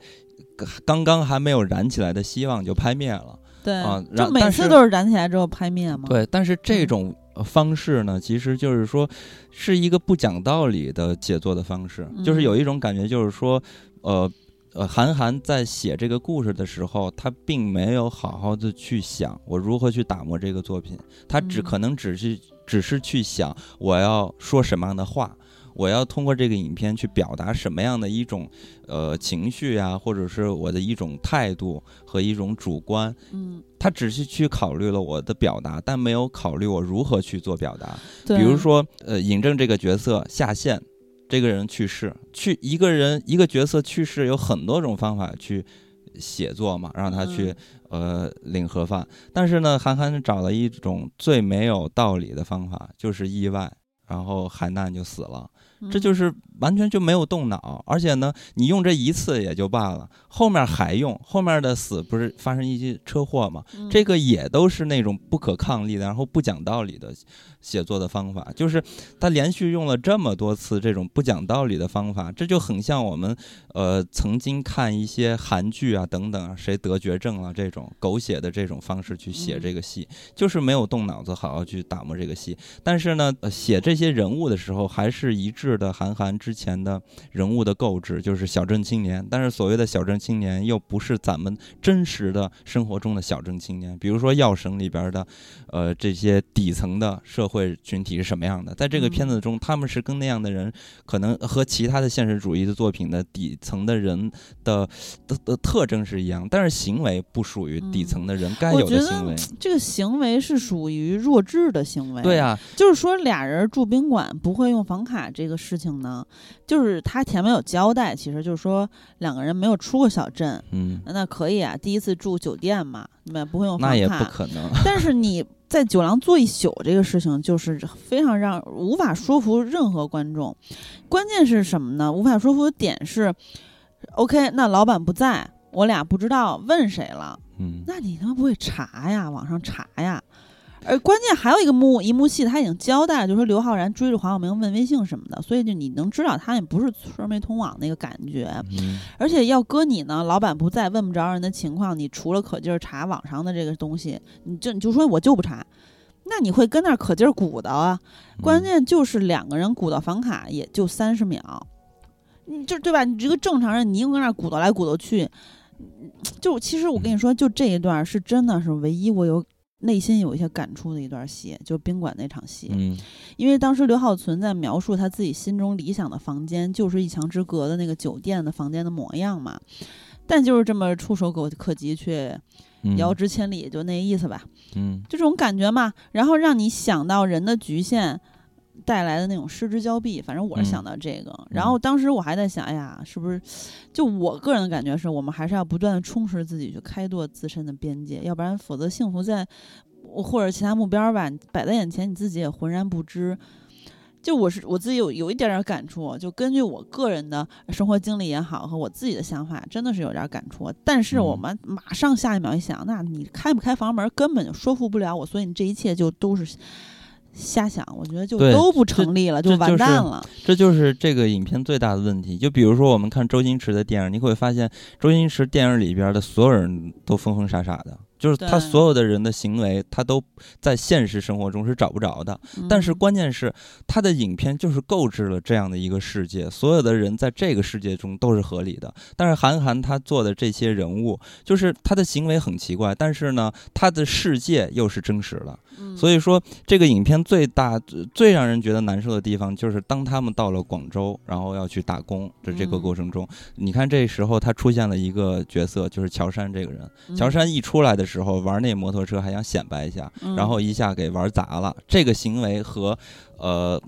刚刚还没有燃起来的希望就拍灭了。对，啊就每然但是次都是燃起来之后拍灭嘛。，对，但是这嗯种呃方式呢，其实就是说是一个不讲道理的写作的方式，就是有嗯一种感觉，就是说，呃。呃，韩寒在写这个故事的时候，他并没有好好的去想我如何去打磨这个作品，他只嗯可能只是只是去想我要说什么样的话，我要通过这个影片去表达什么样的一种呃情绪啊，或者是我的一种态度和一种主观，嗯，他只是去考虑了我的表达，但没有考虑我如何去做表达。对，比如说，呃，尹正这个角色下线，这个人去世，去一个人一个角色去世有很多种方法去写作嘛，让他去、嗯呃领盒饭。但是呢，韩寒找了一种最没有道理的方法，就是意外，然后韩难就死了。这就是完全就没有动脑，而且呢，你用这一次也就罢了，后面还用，后面的死不是发生一些车祸吗？嗯这个也都是那种不可抗力的，然后不讲道理的写作的方法，就是他连续用了这么多次这种不讲道理的方法，这就很像我们呃曾经看一些韩剧啊等等啊，谁得绝症了这种狗血的这种方式去写嗯这个戏，就是没有动脑子好好去打磨这个戏。但是呢，呃写这些人物的时候，还是一致的韩寒之前的人物的构置，就是小镇青年。但是所谓的小镇青年，又不是咱们真实的生活中的小镇青年。比如说《药神》里边的，呃，这些底层的社会群体是什么样的？在这个片子中，他们是跟那样的人，可能和其他的现实主义的作品的底层的人的的的特征是一样，但是行为不属于底层的人该有的行为。这个行为是属于弱智的行为。对啊，就是说俩人住宾馆不会用房卡这个事情呢，就是他前面有交代，其实就是说两个人没有出过小镇，嗯，那可以啊，第一次住酒店嘛，对吧？不会用房卡。那也不可能。但是你在酒廊坐一宿这个事情，就是非常让无法说服任何观众。关键是什么呢？无法说服的点是，OK，那老板不在，我俩不知道问谁了，嗯，那你他妈不会查呀，网上查呀。而关键还有一个幕一幕戏，他已经交代了，就是说刘昊然追着黄晓明问微信什么的，所以就你能知道他也不是村没通网那个感觉。嗯而且要搁你呢，老板不在，问不着人的情况，你除了可劲儿查网上的这个东西，你就你就说我就不查，那你会跟那儿可劲儿鼓捣啊？关嗯键就是两个人鼓捣房卡也就三十秒，你就对吧？你这个正常人，你又跟那儿鼓捣来鼓捣去，嗯就其实我跟你说，就这一段是真的是唯一我有。内心有一些感触的一段戏，就宾馆那场戏，嗯因为当时刘浩存在描述他自己心中理想的房间，就是一墙之隔的那个酒店的房间的模样嘛。但就是这么触手可可及，却嗯遥知千里，就那意思吧，嗯就这种感觉嘛。然后让你想到人的局限带来的那种失之交臂，反正我是想到这个。然后当时我还在想，哎呀，是不是？就我个人的感觉是，我们还是要不断的充实自己，去开拓自身的边界，要不然否则幸福在或者其他目标吧摆在眼前，你自己也浑然不知。就我是我自己有有一点点感触，就根据我个人的生活经历也好和我自己的想法，真的是有点感触。但是我嗯们马上下一秒一想，那你开不开房门根本就说服不了我，所以你这一切就都是瞎想，我觉得就都不成立了，就是蛋了。这就是这个影片最大的问题。就比如说，我们看周星驰的电影，你会发现周星驰电影里边的所有人都疯疯傻傻的，就是他所有的人的行为，他都在现实生活中是找不着的。但是嗯关键是，他的影片就是构置了这样的一个世界，所有的人在这个世界中都是合理的。但是韩寒他做的这些人物，就是他的行为很奇怪，但是呢，他的世界又是真实的。嗯所以说，这个影片最大、最最让人觉得难受的地方，就是当他们到了广州，然后要去打工的这个嗯过程中，你看这时候他出现了一个角色，就是乔杉这个人。嗯乔杉一出来的时候，玩那摩托车还想显摆一下，嗯然后一下给玩砸了。这个行为和呃，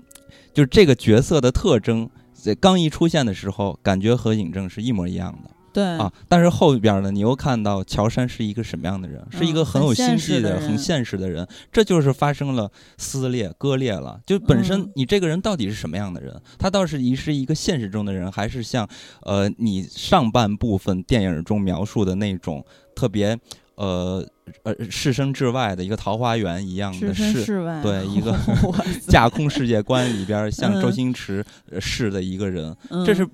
就是这个角色的特征，在刚一出现的时候，感觉和尹正是一模一样的。对啊，但是后边呢，你又看到乔杉是一个什么样的人？是一个嗯很很有心现计的、很现实的人。这就是发生了撕裂、割裂了。就本身嗯你这个人到底是什么样的人？他倒是一是一个现实中的人，还是像呃你上半部分电影中描述的那种特别呃呃世生之外的一个桃花源一样的世外，对 一个架空世界观里边像周嗯星驰呃是的一个人？嗯。这是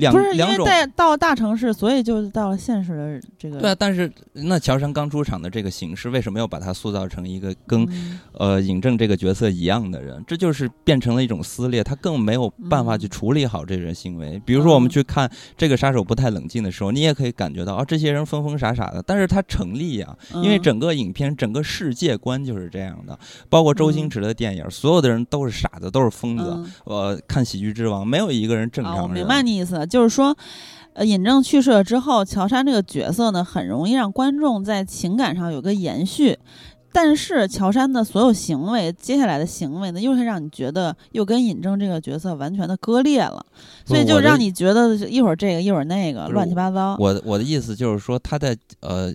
两不是因为。在到大城市，所以就到了现实的这个对啊，但是那乔杉刚出场的这个形式，为什么要把他塑造成一个跟、嗯呃尹正这个角色一样的人？这就是变成了一种撕裂，他更没有办法去嗯处理好这种行为。比如说，我们嗯去看这个杀手不太冷静的时候，你也可以感觉到啊，这些人疯疯傻傻的，但是他成立呀、因为嗯整个影片整个世界观就是这样的，包括周星嗯驰的电影，所有的人都是傻子，都是疯子。嗯呃，看《喜剧之王》，没有一个人正常。我明白你意思了，就是说，呃，尹正去世了之后，乔杉这个角色呢，很容易让观众在情感上有个延续。但是乔杉的所有行为，接下来的行为呢，又是让你觉得又跟尹正这个角色完全的割裂了，所以就让你觉得一会儿这个一会儿那个乱七八糟。我我的意思就是说，他在呃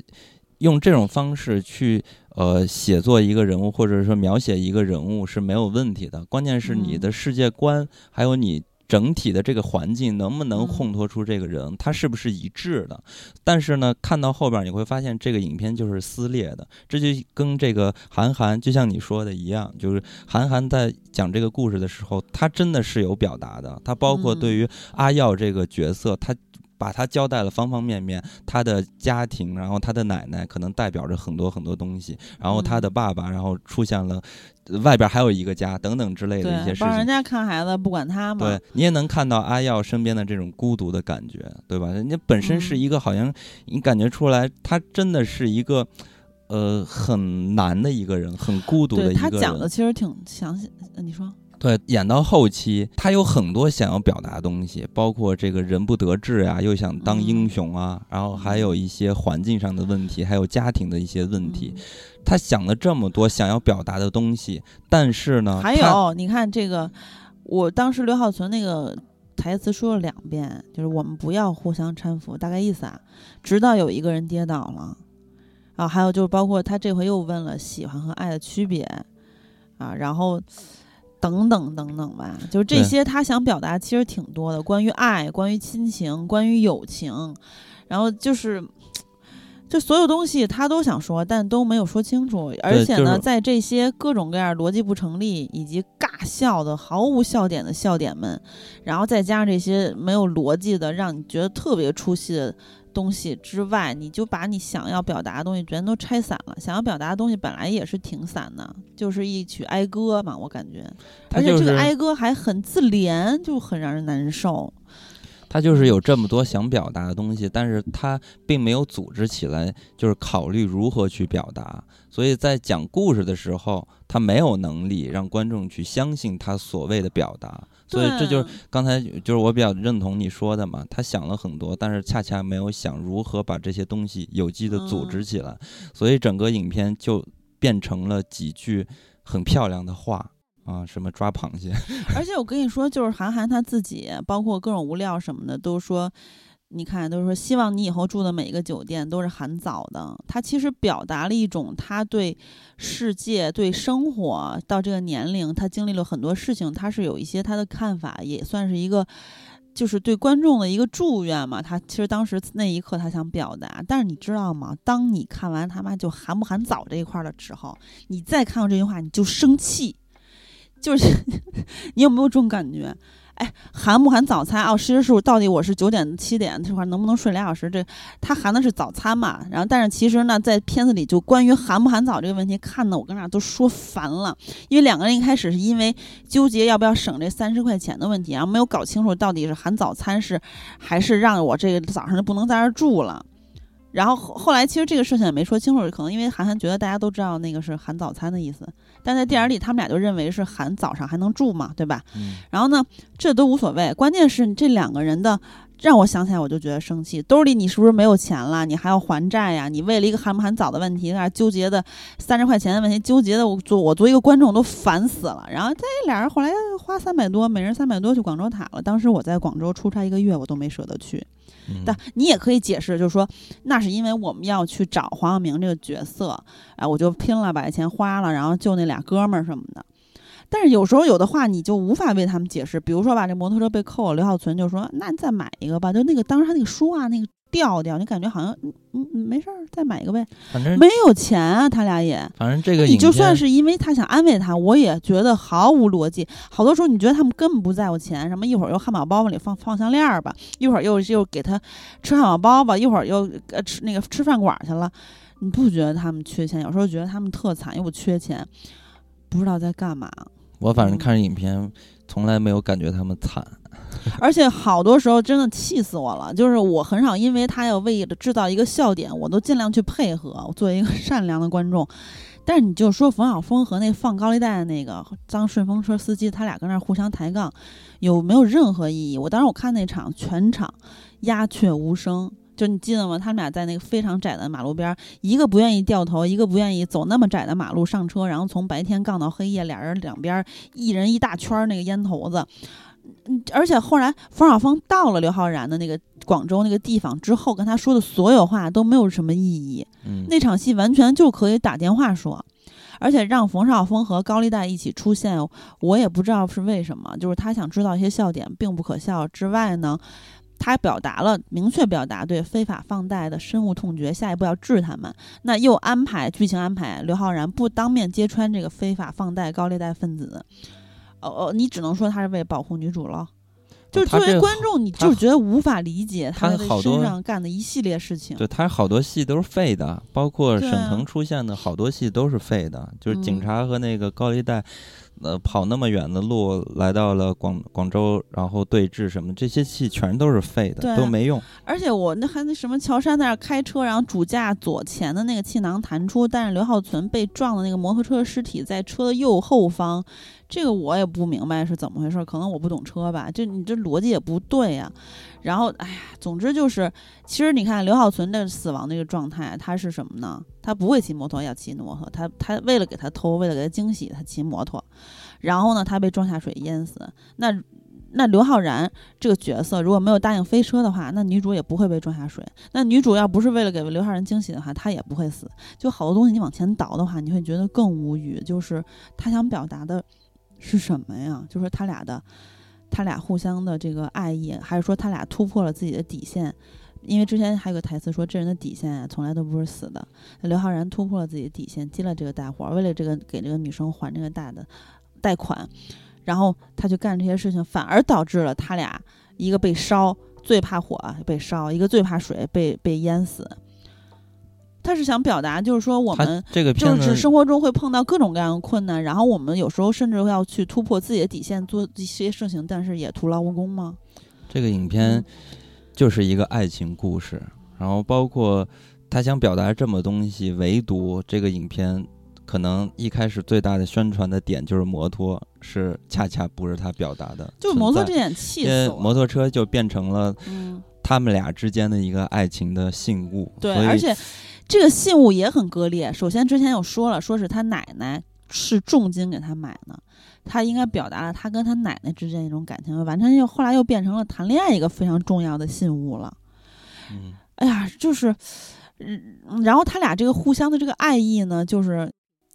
用这种方式去呃写作一个人物，或者说描写一个人物是没有问题的。关键是你嗯的世界观，还有你整体的这个环境能不能嗯烘托出这个人，他是不是一致的？但是呢，看到后边你会发现，这个影片就是撕裂的。这就跟这个韩寒，就像你说的一样，就是韩寒在讲这个故事的时候，他真的是有表达的。他包括嗯对于阿耀这个角色，他把他交代了方方面面，他的家庭，然后他的奶奶可能代表着很多很多东西，然后他的嗯爸爸，然后出现了呃外边还有一个家等等之类的一些对，事情。帮人家看孩子不管他嘛。对你也能看到阿耀身边的这种孤独的感觉，对吧？人家本身是嗯一个好像你感觉出来，他真的是一个呃很难的一个人，很孤独的一个人。他讲的其实挺详细。呃你说，对，演到后期，他有很多想要表达的东西，包括这个人不得志呀、又想当英嗯雄啊，然后还有一些环境上的问题，还有家庭的一些问题。嗯他想了这么多想要表达的东西，但是呢，还有，你看这个，我当时刘浩存那个台词说了两遍，就是我们不要互相搀扶，大概意思啊，直到有一个人跌倒了，啊，还有就是包括他这回又问了喜欢和爱的区别，啊，然后等等等等吧，就是这些他想表达其实挺多的，关于爱，关于亲情，关于友情，然后就是。就所有东西他都想说，但都没有说清楚。而且呢，就是在这些各种各样逻辑不成立以及尬笑的、毫无笑点的笑点们，然后再加上这些没有逻辑的、让你觉得特别出戏的东西之外，你就把你想要表达的东西全都拆散了。想要表达的东西本来也是挺散的，就是一曲哀歌嘛，我感觉。而且这个哀歌还很自怜，就很让人难受。他就是有这么多想表达的东西，但是他并没有组织起来，就是考虑如何去表达。所以在讲故事的时候，他没有能力让观众去相信他所谓的表达。所以这就是刚才就是我比较认同你说的嘛，他想了很多，但是恰恰没有想如何把这些东西有机的组织起来，所以整个影片就变成了几句很漂亮的话啊，什么抓螃蟹，而且我跟你说，就是韩寒他自己，包括各种物料什么的，都说，你看，都说希望你以后住的每一个酒店都是含早的。他其实表达了一种他对世界、对生活到这个年龄，他经历了很多事情，他是有一些他的看法，也算是一个。就是对观众的一个祝愿嘛，他其实当时那一刻他想表达，但是你知道吗？当你看完他妈就含不含枣这一块的时候，你再看到这句话你就生气，就是 你有没有这种感觉？哎，含不含早餐？哦，其实是到底我是九点七点这块能不能睡俩小时？这他含的是早餐嘛？然后，但是其实呢，在片子里就关于含不含早这个问题，看的我跟那都说烦了。因为两个人一开始是因为纠结要不要省这三十块钱的问题，然后没有搞清楚到底是含早餐是还是让我这个早上就不能在这儿住了。然后后后来其实这个事情也没说清楚，可能因为韩寒觉得大家都知道那个是含早餐的意思，但在电影里他们俩就认为是含早上还能住嘛，对吧？嗯，然后呢，这都无所谓，关键是这两个人的，让我想起来我就觉得生气。兜里你是不是没有钱了？你还要还债呀？你为了一个含不含早的问题，在那纠结的三十块钱的问题，纠结的我做我作为一个观众都烦死了。然后这俩人后来花三百多，每人三百多去广州塔了。当时我在广州出差一个月，我都没舍得去。嗯但你也可以解释，就是说，那是因为我们要去找黄晓明这个角色，啊，我就拼了，把这钱花了，然后救那俩哥们儿什么的。但是有时候有的话你就无法为他们解释，比如说吧，这摩托车被扣了，刘浩存就说：“那你再买一个吧。”就那个当时他那个说话那个调调，你感觉好像嗯嗯嗯没事儿，再买一个呗。反正没有钱啊，他俩也。反正这个你就算是因为他想安慰他，我也觉得毫无逻辑。好多时候你觉得他们根本不在乎钱，什么一会儿又汉堡包往里放放项链儿吧，一会儿又又给他吃汉堡包吧，一会儿又呃吃那个吃饭馆去了。你不觉得他们缺钱？有时候觉得他们特惨，又不缺钱，不知道在干嘛。我反正嗯看影片从来没有感觉他们惨，而且好多时候真的气死我了，就是我很少因为他要为了制造一个笑点，我都尽量去配合，我作为一个 善良的观众。但是你就说冯小峰和那放高利贷的那个当顺风车司机，他俩跟那儿互相抬杠，有没有任何意义？我当时我看那场全场鸦雀无声，就你记得吗？他们俩在那个非常窄的马路边儿，一个不愿意掉头，一个不愿意走那么窄的马路上车，然后从白天杠到黑夜，俩人两边儿一人一大圈儿那个烟头子。嗯，而且后来冯绍峰到了刘昊然的那个广州那个地方之后，跟他说的所有话都没有什么意义。嗯，那场戏完全就可以打电话说，而且让冯绍峰和高利贷一起出现，我也不知道是为什么，就是他想知道一些笑点并不可笑之外呢，他表达了明确表达对非法放贷的深恶痛绝，下一步要治他们。那又安排剧情安排刘昊然不当面揭穿这个非法放贷高利贷分子，哦哦，你只能说他是为保护女主了。就是作为观众，你就是觉得无法理解他在身上干的一系列事情。对他好多戏都是废的，包括沈腾出现的好多戏都是废的，就是警嗯察和那个高利贷，呃，跑那么远的路来到了广广州，然后对峙什么，这些戏全都是废的，啊都没用。而且我那还那什么，乔杉在那儿开车，然后主驾左前的那个气囊弹出，但是刘浩存被撞的那个摩托车的尸体在车的右后方，这个我也不明白是怎么回事，可能我不懂车吧，这你这逻辑也不对呀、然后，哎呀，总之就是，其实你看刘浩存的死亡那个状态，他是什么呢？他不会骑摩托，要骑摩托，他他为了给他偷，为了给他惊喜，他骑摩托，然后呢，他被撞下水淹死。那那刘昊然这个角色如果没有答应飞车的话，那女主也不会被撞下水。那女主要不是为了给刘昊然惊喜的话，她也不会死。就好多东西你往前倒的话，你会觉得更无语。就是他想表达的是什么呀？就是他俩的，他俩互相的这个爱意，还是说他俩突破了自己的底线？因为之前还有个台词说，这人的底线，从来都不是死的。刘昊然突破了自己的底线，接了这个大活，为了这个给这个女生还这个大的贷款，然后他去干这些事情，反而导致了他俩一个被烧，最怕火被烧；一个最怕水被被淹死。他是想表达，就是说我们这个片子就是生活中会碰到各种各样的困难，然后我们有时候甚至要去突破自己的底线，做一些事情，但是也徒劳无功吗？这个影片嗯就是一个爱情故事，然后包括他想表达这么东西，唯独这个影片可能一开始最大的宣传的点就是摩托，是恰恰不是他表达的，就摩托这点气。摩托车就变成了嗯，他们俩之间的一个爱情的信物，对，而且这个信物也很割裂。首先之前有说了，说是他奶奶是重金给他买的，他应该表达了他跟他奶奶之间一种感情，完全又后来又变成了谈恋爱一个非常重要的信物了。嗯，哎呀，就是，嗯，然后他俩这个互相的这个爱意呢，就是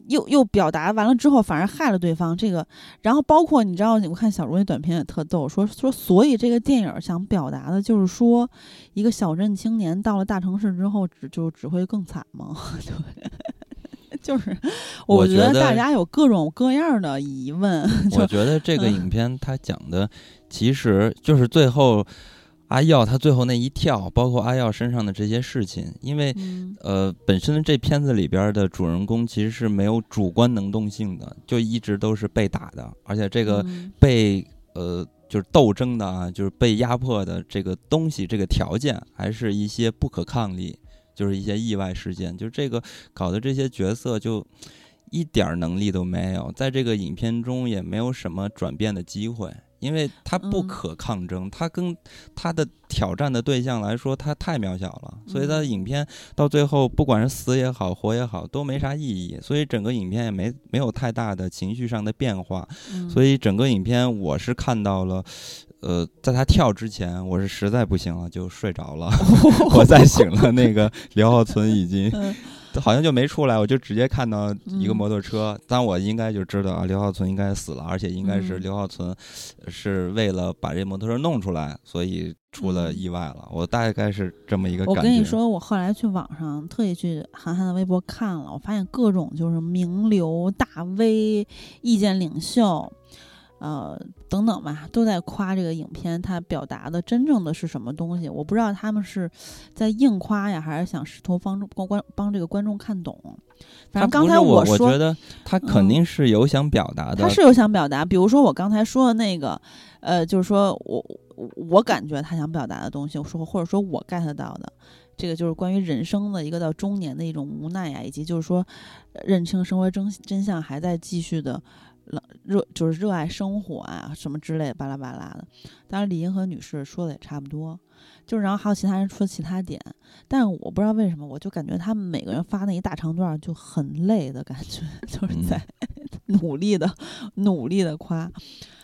又又表达完了之后，反而害了对方。这个，然后包括你知道，我看小茹那短片也特逗，说说，所以这个电影想表达的就是说，一个小镇青年到了大城市之后，只就只会更惨吗？对，就是，我觉得得大家有各种各样的疑问。我觉得这个嗯影片它讲的其实就是最后阿耀他最后那一跳，包括阿耀身上的这些事情，因为嗯呃，本身这片子里边的主人公其实是没有主观能动性的，就一直都是被打的，而且这个嗯被呃就是斗争的啊，就是被压迫的这个东西，这个条件还是一些不可抗力，就是一些意外事件，就这个搞的这些角色就一点儿能力都没有，在这个影片中也没有什么转变的机会。因为他不嗯。可抗争，他跟他的挑战的对象来说，他太渺小了，所以他的嗯。影片到最后，不管是死也好，活也好，都没啥意义，所以整个影片也没没有太大的情绪上的变化。嗯。所以整个影片我是看到了，呃，在他跳之前，我是实在不行了，就睡着了。我再醒了，那个刘浩存已经嗯好像就没出来，我就直接看到一个嗯摩托车，但我应该就知道啊，刘浩存应该死了，而且应该是嗯刘浩存是为了把这摩托车弄出来，所以出了嗯意外了。我大概是这么一个我感觉。我跟你说，我后来去网上特意去韩寒的微博看了，我发现各种就是名流、大 V、意见领袖，呃等等吧，都在夸这个影片，它表达的真正的是什么东西。我不知道他们是在硬夸呀，还是想试图帮助观观帮这个观众看懂。反正刚才我，说，觉得他肯嗯定是有想表达的。他是有想表达，比如说我刚才说的那个，呃，就是说我我我感觉他想表达的东西，我说或者说我 get 到的，这个就是关于人生的一个到中年的一种无奈呀、以及就是说呃认清生活真真相还在继续的。热就是热爱生活啊什么之类巴拉巴拉的。当然，李银河女士说的也差不多，就是然后还有其他人说其他点，但我不知道为什么，我就感觉他们每个人发那一大长段就很累的感觉，就是嗯在 努力的努力的夸，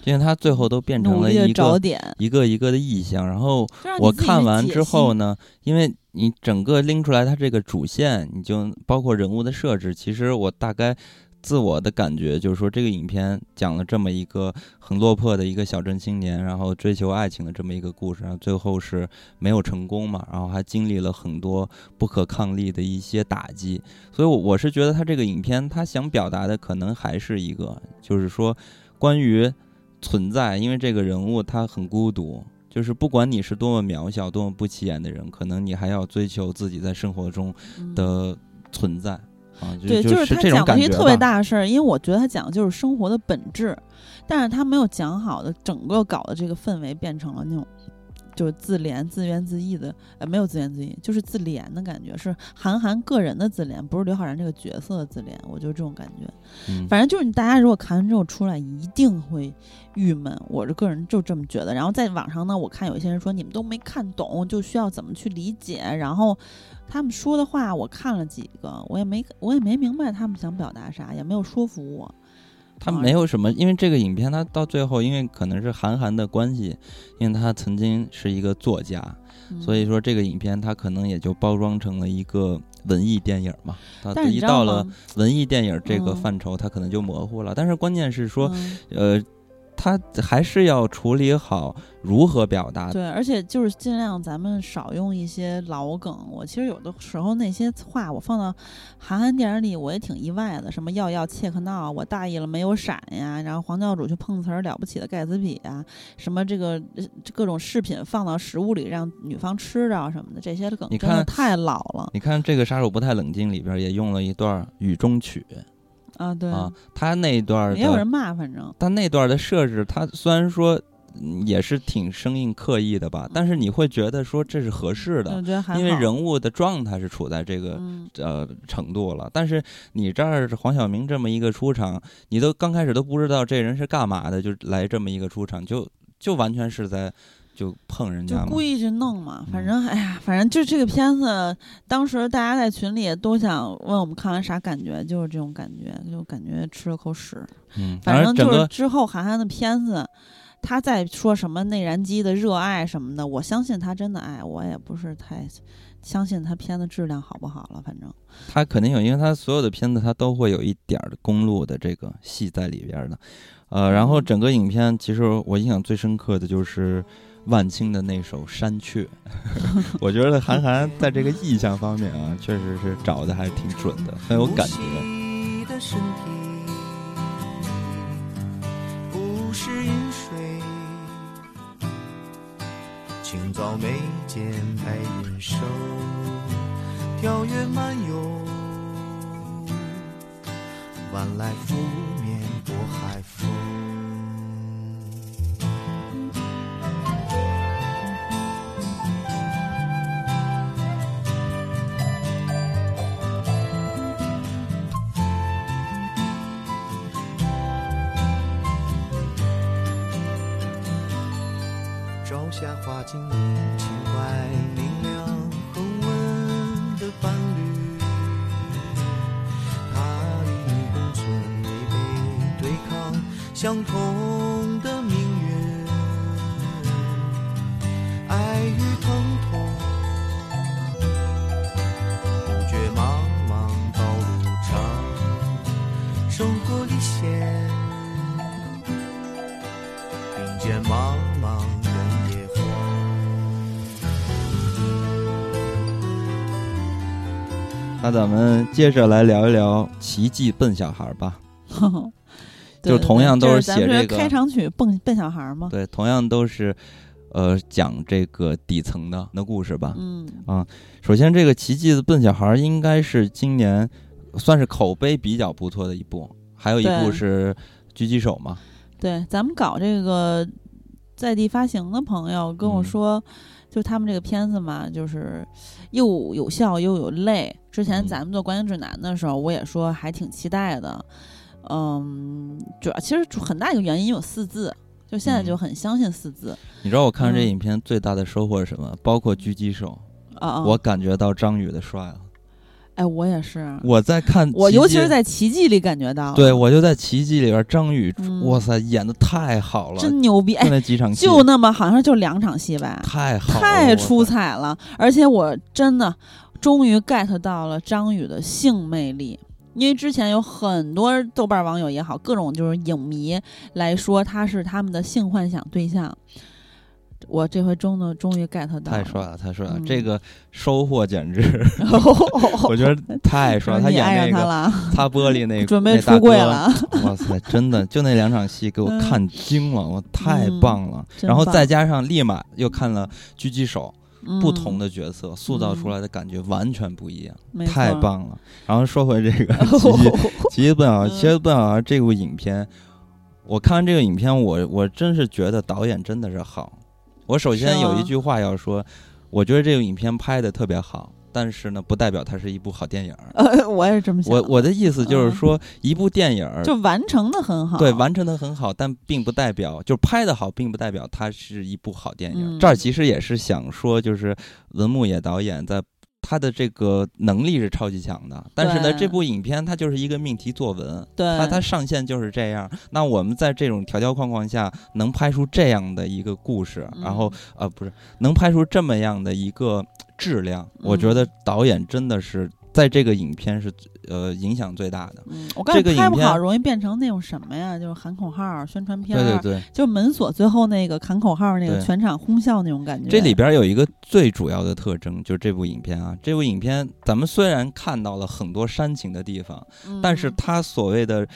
因为他最后都变成了一个找点。一个一个的意象，然后我看完之后，呢，因为你整个拎出来他这个主线，你就包括人物的设置，其实我大概自我的感觉就是说，这个影片讲了这么一个很落魄的一个小镇青年，然后追求爱情的这么一个故事，然后最后是没有成功嘛，然后还经历了很多不可抗力的一些打击，所以我我是觉得他这个影片他想表达的可能还是一个，就是说关于存在，因为这个人物他很孤独。就是不管你是多么渺小、多么不起眼的人，可能你还要追求自己在生活中的存在啊，对，就是他讲的一个特别。大的事儿，因为我觉得他讲的就是生活的本质，但是他没有讲好的，整个搞的这个氛围变成了那种。就是自怜、自怨自艾的，呃，没有自怨自艾，就是自怜的感觉，是韩寒个人的自怜，不是刘昊然这个角色的自怜，我就是这种感觉。嗯，反正就是你大家如果看完之后出来，一定会郁闷，我这个人就这么觉得。然后在网上呢，我看有一些人说你们都没看懂，就需要怎么去理解。然后他们说的话，我看了几个，我也没我也没明白他们想表达啥，也没有说服我。他啊没有什么，因为这个影片它到最后，因为可能是韩寒的关系，因为他曾经是一个作家，嗯所以说这个影片它可能也就包装成了一个文艺电影嘛。它但是一到了？文艺电影这个嗯范畴，它可能就模糊了。但是关键是说，嗯呃，他还是要处理好如何表达。对，而且就是尽量咱们少用一些老梗。我其实有的时候那些话我放到韩寒电影里，我也挺意外的。什么要要切克闹，我大意了没有闪呀，然后黄教主去碰瓷儿了不起的盖茨比啊，什么这个呃各种饰品放到食物里让女方吃着什么的，这些梗你真的太老了你看这个杀手不太冷静里边也用了一段雨中曲啊！对，啊，他那段也有人，骂，反正他那段的设置，他虽然说嗯也是挺生硬刻意的吧，但是你会觉得说这是合适的，因为人物的状态是处在这个嗯呃程度了。但是你这儿黄晓明这么一个出场，你都刚开始都不知道这人是干嘛的，就来这么一个出场，就就完全是在就碰人家嘛就故。意去弄嘛，反嗯正哎呀，反正就这个片子，当时大家在群里都想问我们看完啥感觉，就是这种感觉，就感觉吃了口屎。嗯，反正就是之后韩寒的片子，他在说什么内燃机的热爱什么的，我相信他真的爱，我也不是太相信他片子质量好不好了，反正他肯定有，因为他所有的片子他都会有一点儿的公路的这个戏在里边儿的，呃，然后嗯整个影片其实我印象最深刻的就是万青的那首《山雀》，我觉得韩寒在这个意象方面啊，确实是找的还挺准的，很有感觉。呼吸的身体不是饮水，清早眉间白云瘦，跳跃漫游，晚来拂面拨海风。下花径里，情怀明亮恒温的伴侣，他与你共存，违背对抗相同的命运，爱与疼痛，不觉茫茫道路长，生活历险。并肩茫那咱们接着来聊一聊《奇迹笨小孩》吧。就同样都是咱写这个们开场曲笨笨小孩吗，对，同样都是，呃，讲这个底层的的故事吧。嗯啊，首先，这个《奇迹的笨小孩》应该是今年算是口碑比较不错的一部，还有一部是《狙击手》嘛。对，咱们搞这个在地发行的朋友跟我嗯说，就他们这个片子嘛，就是又有笑又有泪。之前嗯咱们做观影指南的时候，我也说还挺期待的。嗯，主要其实很大一个原因有四字，就现在就嗯很相信四字。你知道我看这嗯影片最大的收获是什么？包括狙击手！我感觉到张宇的帅了。哎，我也是，我在看，我尤其是。在奇迹里感觉到，对，我就在《奇迹》里边，张宇，嗯哇塞，演的太好了，真牛逼！那几场戏，就那么好像就两场戏吧，太好，太出。彩了，而且我真的终于 get 到了张宇的性魅力。因为之前有很多豆瓣网友也好，各种就是影迷来说他是他们的性幻想对象，我这回终的终于 get 到了，太帅了，太帅了！嗯这个收获简直，我觉得太帅了。他演那个擦玻璃那 个，准备出柜了，哇塞，真的就那两场戏给我嗯看惊了，我太棒了。真然后再加上立马又看了狙击手，不同的的角色塑造出来的感觉完全不一样，嗯太！棒了。然后说回这个奇迹奇迹笨小孩奇迹笨小孩这部影片，我看完这个影片，我我真是觉得导演真的是好。我首先有一句话要说，我觉得这个影片拍的特别好，但是呢，不代表它是一部好电影儿。呃，我也是这么想。我我的意思就是说，一部电影儿就完成的很好，对，完成的很好，但并不代表就拍的好，并不代表它是一部好电影。嗯这儿其实也是想说，就是文牧野导演在他的这个能力是超级强的，但是呢，这部影片它就是一个命题作文，对，它它上线就是这样。那我们在这种条条框框下能拍出这样的一个故事，然后嗯呃不是能拍出这么样的一个质量，我觉嗯得导演真的是在这个影片是呃影响最大的。嗯，我这个你，拍不好容易变成那种什么呀？就是喊口号、宣传片，对对对。就是门锁最后那个喊口号，那个全场哄笑那种感觉。这里边有一个最主要的特征，就是这部影片啊，这部影片咱们虽然看到了很多煽情的地方，嗯，但是它所谓的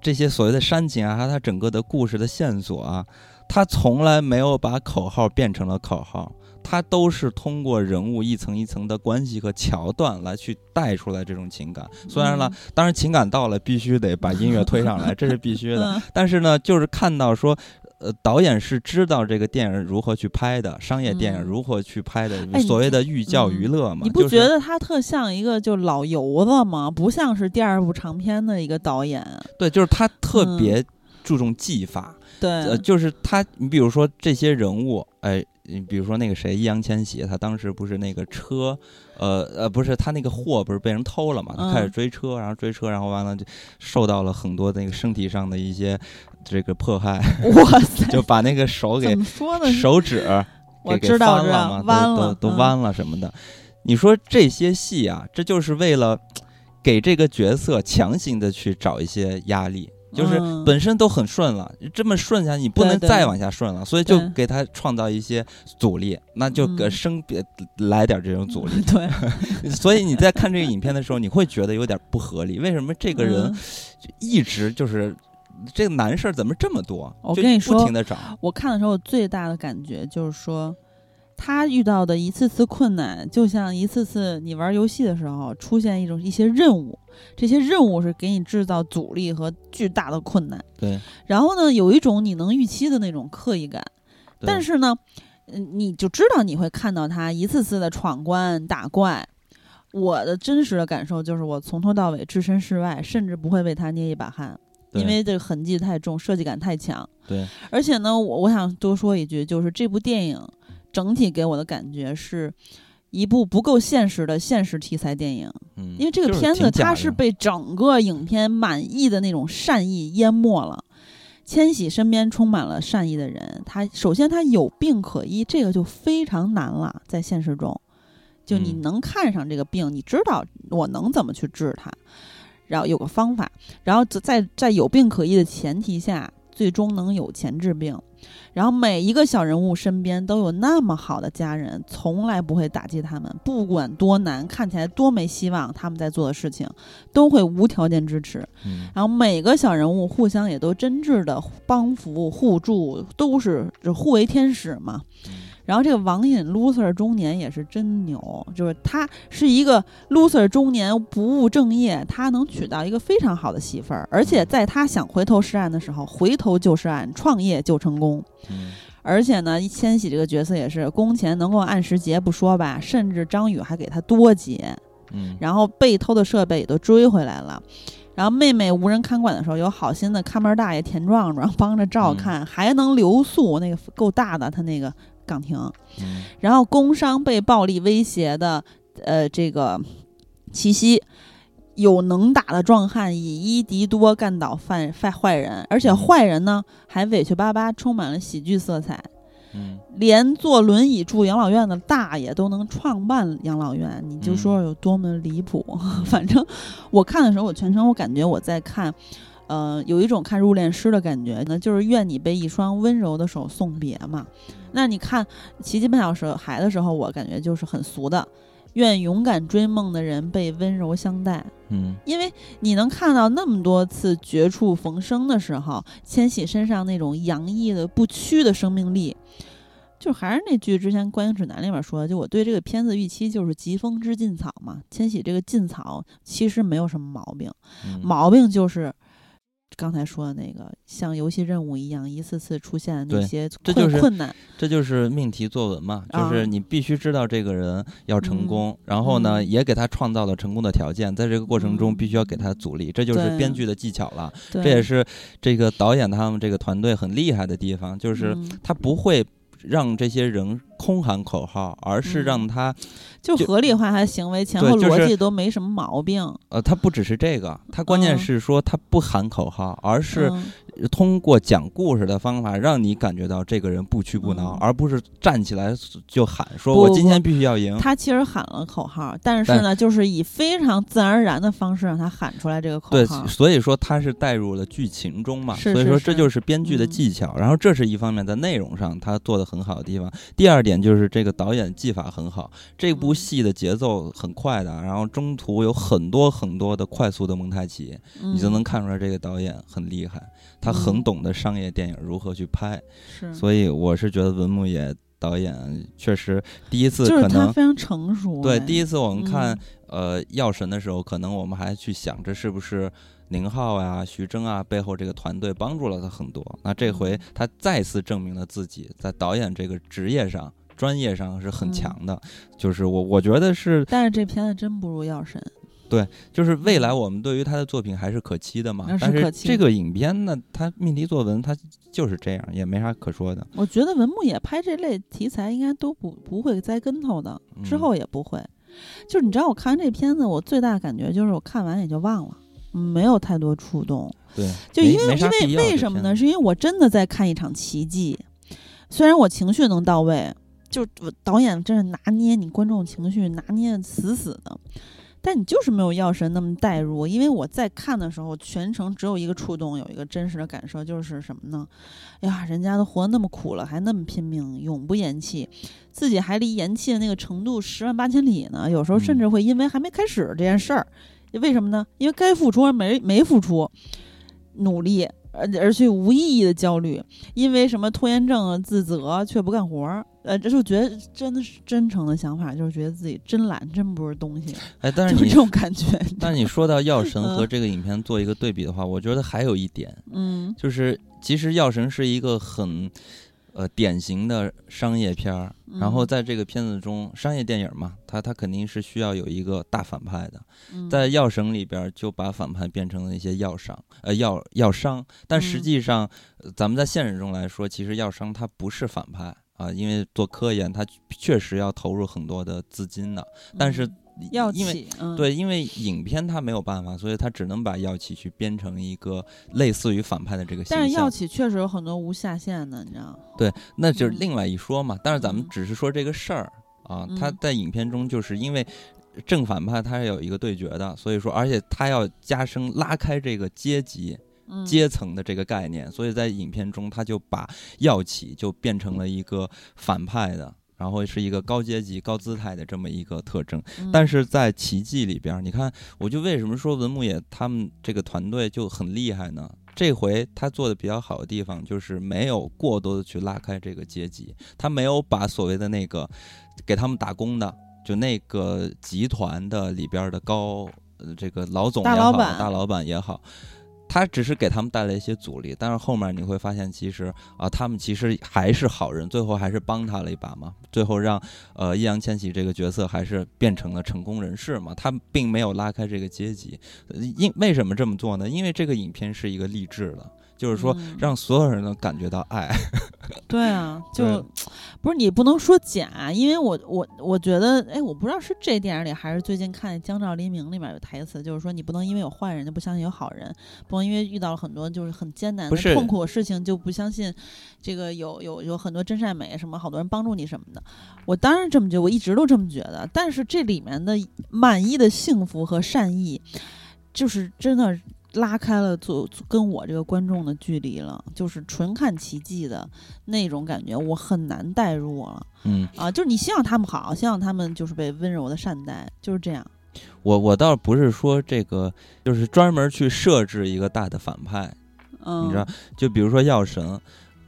这些所谓的煽情啊，还有它整个的故事的线索啊，它从来没有把口号变成了口号。它都是通过人物一层一层的关系和桥段来去带出来这种情感。虽然呢，当然情感到了必须得把音乐推上来，这是必须的。嗯，但是呢，就是看到说，呃，导演是知道这个电影如何去拍的，商业电影嗯如何去拍的，所谓的寓教于乐嘛。就是你不觉得他特像一个就老油子吗？不像是第二部长片的一个导演。对，就是他特嗯别注重技法，对，呃，就是他，你比如说这些人物，哎。你比如说那个谁，易烊千玺，他当时不是那个车，呃呃，不是他那个货不是被人偷了嘛？他开始嗯追车，然后追车，然后完了就受到了很多那个身体上的一些这个迫害，哇 塞，就把那个手给说呢？手指我给给知道知道翻了嘛，弯了嗯都都都弯了什么的。你说这些戏啊，这就是为了给这个角色强行的去找一些压力，就是嗯。本身都很顺了，这么顺下去，你不能再往下顺了，所以就给他创造一些阻力，那就给嗯。生别来点这种阻力。对，所以你在看这个影片的时候，你会觉得有点不合理，为什么这个人嗯。一直就是这个难事儿怎么这么多？就我跟你说不停的找，我看的时候，最大的感觉就是说，他遇到的一次次困难，就像一次次你玩游戏的时候出现一种一些任务，这些任务是给你制造阻力和巨大的困难。对，然后呢，有一种你能预期的那种刻意感，对但是呢，嗯，你就知道你会看到他一次次的闯关打怪。我的真实的感受就是，我从头到尾置身事外，甚至不会为他捏一把汗，因为这个痕迹太重，设计感太强。对，而且呢，我我想多说一句，就是这部电影整体给我的感觉是一部不够现实的现实题材电影，嗯，因为这个片子它是被整个影片满意的那种善意淹没了。千玺身边充满了善意的人，他首先他有病可医，这个就非常难了，在现实中，就你嗯能看上这个病，你知道我能怎么去治它，然后有个方法，然后在在有病可医的前提下，最终能有钱治病。然后每一个小人物身边都有那么好的家人，从来不会打击他们，不管多难，看起来多没希望，他们在做的事情都会无条件支持。嗯然后每个小人物互相也都真挚的帮扶互助，都是互为天使嘛。嗯然后这个网瘾 loser 中年也是真牛，就是他是一个 loser 中年不务正业，他能娶到一个非常好的媳妇儿，而且在他想回头是岸的时候，回头就是岸，创业就成功。嗯而且呢，千玺这个角色也是工钱能够按时结不说吧，甚至张宇还给他多结，嗯，然后被偷的设备也都追回来了。然后妹妹无人看管的时候，有好心的看门大爷田壮壮帮着照看，还能留宿，那个够大的他那个岗亭。嗯然后工伤被暴力威胁的，呃，这个齐溪有能打的壮汉，以一敌多干倒犯犯坏人，而且嗯坏人呢还委屈巴巴，充满了喜剧色彩。嗯连坐轮椅住养老院的大爷都能创办养老院，你就嗯说有多么离谱。反正我看的时候，我全程我感觉我在看，呃，有一种看入殓师的感觉，那就是愿你被一双温柔的手送别嘛。那你看《奇迹半小时海》的时候，我感觉就是很俗的，愿勇敢追梦的人被温柔相待。嗯因为你能看到那么多次绝处逢生的时候，千玺身上那种洋溢的不屈的生命力，就还是那句之前观影指南里面说的，就我对这个片子预期就是疾风知劲草嘛。千玺这个劲草其实没有什么毛病，嗯毛病就是。刚才说的那个，像游戏任务一样，一次次出现那些这就是困困难，这就是命题作文嘛，就啊是你必须知道这个人要成嗯功，然后呢，嗯也给他创造了成功的条件，在这个过程中嗯必须要给他阻力，这就是编剧的技巧了。这也是这个导演他们这个团队很厉害的地方，就是嗯他不会让这些人空喊口号，而是嗯。让他就就合理化他的行为，前后逻辑都没什么毛病。呃，他不只是这个，他关键嗯。是说他不喊口号，而是嗯通过讲故事的方法，让你感觉到这个人不屈不挠，嗯而不是站起来就喊说我今天必须要赢。他其实喊了口号，但是呢，就是以非常自然而然的方式让他喊出来这个口号对，号。所以说他是带入了剧情中嘛，是所以说这就是编剧的嗯技巧。然后这是一方面，在内容上他做的很好的地方。第二点就是这个导演技法很好，这部嗯戏的节奏很快的，然后中途有很多很多的快速的蒙太奇，嗯你就能看出来这个导演很厉害，他很嗯懂得商业电影如何去拍。是，所以我是觉得文牧野导演确实第一次就是可能他非常成熟。对哎第一次我们看嗯呃药神的时候，可能我们还去想这是不是宁浩啊、徐峥啊背后这个团队帮助了他很多。那这回嗯他再次证明了自己在导演这个职业上。专业上是很嗯强的，就是我我觉得是，但是这片子真不如药神。就是未来我们对于他的作品还是可期的嘛。那是但是这个影片呢，它命题作文它就是这样，也没啥可说的。我觉得文牧野拍这类题材应该都不不会栽跟头的，之嗯后也不会。就是你知道，我看完这片子，我最大的感觉就是我看完也就忘了，嗯没有太多触动。对，就因为因为为什么呢？是因为我真的在看一场奇迹，虽然我情绪能到位，就导演真是拿捏你观众情绪拿捏得死死的，但你就是没有药神那么带入。因为我在看的时候，全程只有一个触动，有一个真实的感受，就是什么呢？哎呀，人家都活得那么苦了，还那么拼命，永不言弃，自己还离言弃的那个程度十万八千里呢。有时候甚至会因为还没开始这件事儿，为什么呢？因为该付出而没没付出，努力，而而去无意义的焦虑，因为什么拖延症啊、自责却不干活儿，呃，这就觉得真的是真诚的想法，就是觉得自己真懒，真不是东西，哎，但是这种感觉。但你说到药神和嗯这个影片做一个对比的话，我觉得还有一点，嗯。就是其实药神是一个很呃典型的商业片儿，然后嗯在这个片子中，商业电影嘛，它它肯定是需要有一个大反派的，嗯。在药神里边儿就把反派变成了一些药商，呃药药商，但实嗯。际上、呃咱们在现实中来说，其实药商他不是反派。啊，因为做科研，他确实要投入很多的资金的，但是嗯药因为企，嗯，对，因为影片他没有办法，所以他只能把药企去编成一个类似于反派的这个形但是药。企确实有很多无下限的，你知道？对，那就是嗯另外一说嘛。但是咱们嗯只是说这个事儿啊，他嗯在影片中就是因为正反派他是有一个对决的，所以说，而且他要加深拉开这个阶级嗯，阶层的这个概念，所以在影片中他就把药企就变成了一个反派的。然后是一个高阶级、高姿态的这么一个特征，嗯但是在《奇迹》里边儿，你看，我就为什么说文牧野他们这个团队就很厉害呢？这回他做的比较好的地方就是没有过多的去拉开这个阶级，他没有把所谓的那个给他们打工的，就那个集团的里边儿的高呃这个老总也好，大老板大老板也好。他只是给他们带来一些阻力，但是后面你会发现，其实啊，他们其实还是好人，最后还是帮他了一把嘛，最后让呃易烊千玺这个角色还是变成了成功人士嘛，他并没有拉开这个阶级。因为什么这么做呢？因为这个影片是一个励志的，就是说嗯让所有人都感觉到爱。对啊，就 不是你不能说假，因为我我我觉得，哎，我不知道是这电影里还是最近看《江照黎明》里面有台词，就是说你不能因为有坏人就不相信有好人，不能因为遇到了很多就是很艰难的痛苦的事情就不相信这个有有有很多真善美什么好多人帮助你什么的。我当然这么觉得，我一直都这么觉得，但是这里面的满意的幸福和善意，就是真的。拉开了做跟我这个观众的距离了，就是纯看奇迹的那种感觉，我很难代入了嗯，啊！就是你希望他们好，希望他们就是被温柔的善待，就是这样。我我倒不是说这个，就是专门去设置一个大的反派，嗯，你知道，就比如说药神，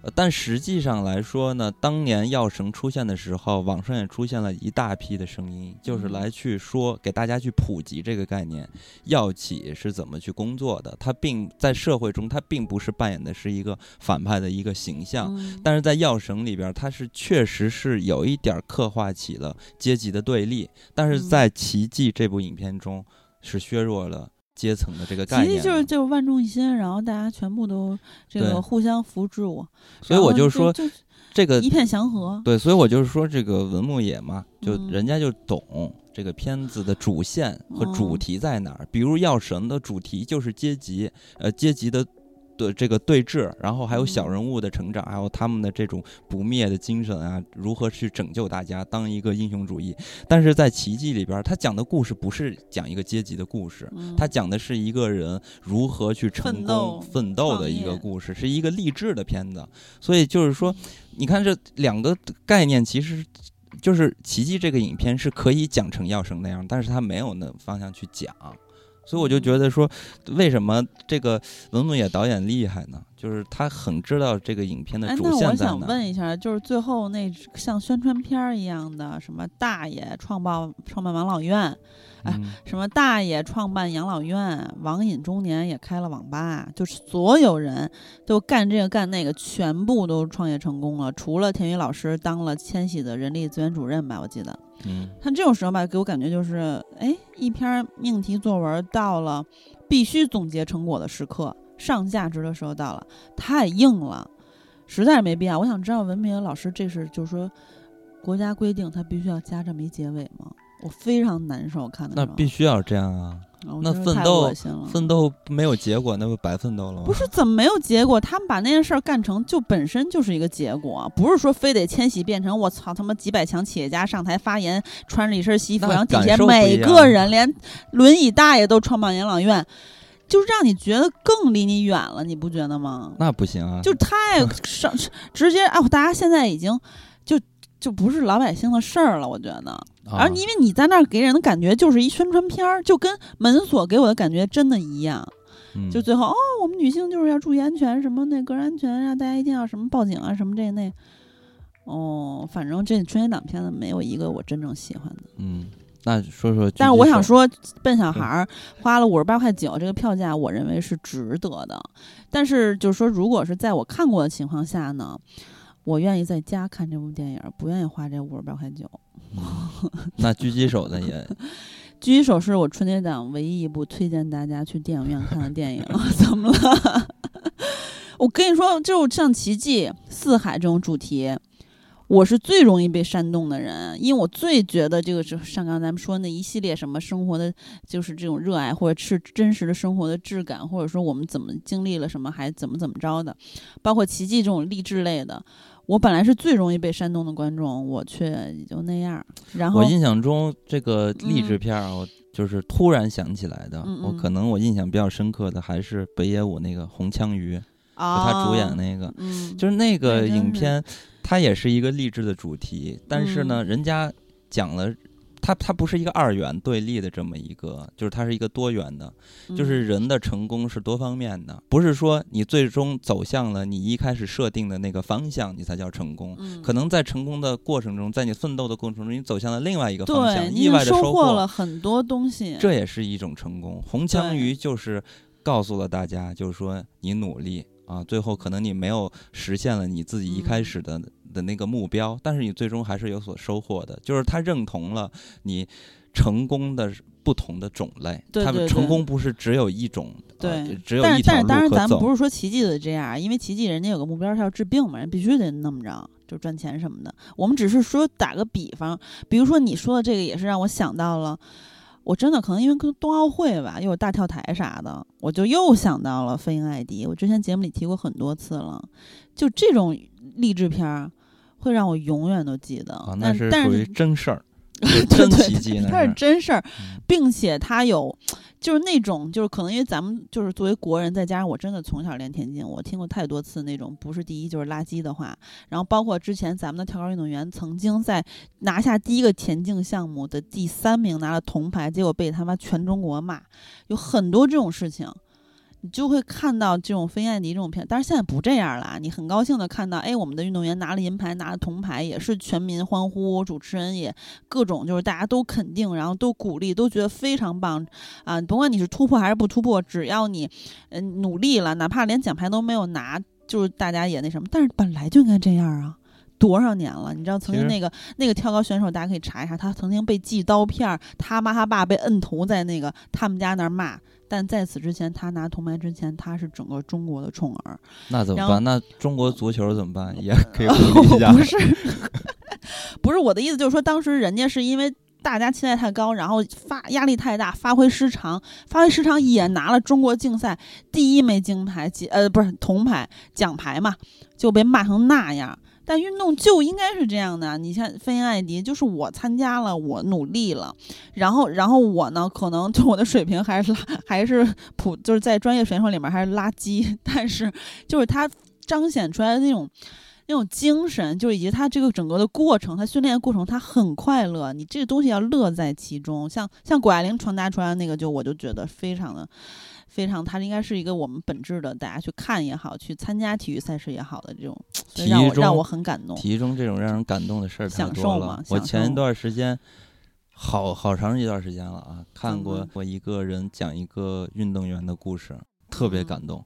呃但实际上来说呢，当年药神出现的时候，网上也出现了一大批的声音，就是嗯来去说给大家去普及这个概念，药企是怎么去工作的。它并在社会中，它并不是扮演的是一个反派的一个形象。嗯但是在《药神》里边，它是确实是有一点儿刻画起了阶级的对立，但是嗯在《奇迹》这部影片中是削弱了阶层的这个概念其。实就是就是万众一心，然后大家全部都这个互相扶助，所以我就就说就这个一片祥和。对，所以我就是说，这个文牧野嘛，就嗯人家就懂这个片子的主线和主哦题在哪儿。比如《药神》的主题就是阶级，呃，阶级的的这个对峙，然后还有小嗯人物的成长，还有他们的这种不灭的精神啊，如何去拯救大家，当一个英雄主义。但是在《奇迹》里边，他讲的故事不是讲一个阶级的故事，嗯他讲的是一个人如何去成功奋斗的一个故事，是一个励志的片子。所以就是说，你看这两个概念，其实就是《奇迹》这个影片是可以讲成药神那样，但是他没有那方向去讲。所以我就觉得说，为什么这个文牧野导演厉害呢？就是他很知道这个影片的哎，主那我想线在哪。问一下，就是最后那像宣传片儿一样的，什么大爷创办创办养老院，哎嗯什么大爷创办养老院，网瘾中年也开了网吧，就是所有人都干这个干那个，全部都创业成功了，除了田雨老师当了千玺的人力资源主任吧，我记得。嗯他这种时候吧，给我感觉就是，哎，一篇命题作文到了必须总结成果的时刻，上价值的时候到了，太硬了，实在是没必要。我想知道文明老师这是就是说，国家规定他必须要加这么一结尾吗？我非常难受，看的那必须要这样啊！哦那奋斗奋斗没有结果，那不白奋斗了吗？不是怎么没有结果？他们把那件事儿干成，就本身就是一个结果，不是说非得千玺变成我操他妈几百强企业家上台发言，穿着一身西服，然后底下每个人连轮椅大爷都创办养老院，就让你觉得更离你远了，你不觉得吗？那不行啊！就太上直接啊！大家现在已经就就不是老百姓的事儿了，我觉得。啊而因为你在那儿给人的感觉就是一宣传片儿，就跟门锁给我的感觉真的一样。嗯就最后哦，我们女性就是要注意安全，什么那个人安全啊，大家一定要什么报警啊，什么这那。哦，反正这春节档片子没有一个我真正喜欢的。嗯，那说说但是我想说，笨小孩儿花了五十八块九这个票价，我认为是值得的。但是就是说，如果是在我看过的情况下呢，我愿意在家看这部电影，不愿意花这五十八块九。那狙击手呢也 狙击手是我春节档唯一一部推荐大家去电影院看的电影，怎么了？我跟你说，就像《奇迹》《四海》这种主题，我是最容易被煽动的人，因为我最觉得这个是上刚才咱们说那一系列什么生活的，就是这种热爱，或者是真实的生活的质感，或者说我们怎么经历了什么，还怎么怎么着的，包括《奇迹》这种励志类的。我本来是最容易被煽动的观众，我却也就那样。然后我印象中这个励志嗯片儿，我就是突然想起来的。我可能我印象比较深刻的还是北野武那个《红枪鱼》，他主演那个，嗯，就是那个影片，它也是一个励志的主题，但是呢，嗯人家讲了。它它不是一个二元对立的这么一个，就是它是一个多元的，就是人的成功是多方面的，不是说你最终走向了你一开始设定的那个方向，你才叫成功。嗯，可能在成功的过程中，在你奋斗的过程中，你走向了另外一个方向，意外的收获了很多东西。这也是一种成功。红枪鱼就是告诉了大家，就是说你努力啊，最后可能你没有实现了你自己一开始的、的那个目标，但是你最终还是有所收获的。就是他认同了你成功的不同的种类，他们对对对成功不是只有一种，呃对只有但是但是当然咱们不。是说奇迹的这样，因为奇迹人家有个目标是要治病嘛，人必须得那么着，就赚钱什么的。我们只是说打个比方，比如说你说的这个也是让我想到了。我真的可能因为跟冬奥会吧，又有大跳台啥的，我就又想到了飞鹰艾迪。我之前节目里提过很多次了，就这种励志片儿会让我永远都记得。啊，那但但是属于是真事儿，对真对奇迹，那它是是。真事儿嗯，并且它有，就是那种，就是可能因为咱们就是作为国人，再加上我真的从小练田径，我听过太多次那种不是第一就是垃圾的话。然后包括之前咱们的跳高运动员曾经在拿下第一个田径项目的第三名拿了铜牌，结果被他妈全中国骂，有很多这种事情。你就会看到这种飞燕迪这种片，但是现在不这样了。你很高兴的看到，哎，我们的运动员拿了银牌，拿了铜牌，也是全民欢呼，主持人也各种就是大家都肯定，然后都鼓励，都觉得非常棒啊！甭管你是突破还是不突破，只要你嗯、呃努力了，哪怕连奖牌都没有拿，就是大家也那什么。但是本来就应该这样啊。多少年了？你知道曾经那个那个跳高选手，大家可以查一查，他曾经被寄刀片儿，他妈他爸被摁头在那个他们家那儿骂。但在此之前，他拿铜牌之前，他是整个中国的宠儿。那怎么办？那中国足球怎么办？也可以鼓励一 下。不是，不是我的意思，就是说当时人家是因为大家期待太高，然后发压力太大，发挥失常，发挥失常也拿了中国竞赛第一枚金牌，几呃不是铜牌奖牌嘛，就被骂成那样。但运动就应该是这样的，你像飞燕艾迪，就是我参加了，我努力了，然后然后我呢，可能就我的水平还是垃还是普，就是在专业选手里面还是垃圾，但是就是他彰显出来的那种那种精神，就以及他这个整个的过程，他训练的过程，他很快乐。你这个东西要乐在其中，像像谷爱凌传达出来的那个，就我就觉得非常的。非常，它应该是一个我们本质的，大家去看也好，去参加体育赛事也好的这种，所以让体育让我很感动。体育中这种让人感动的事儿太享多了我前一段时间，好好长一段时间了啊，看过我一个人讲一个运动员的故事，特别嗯感动。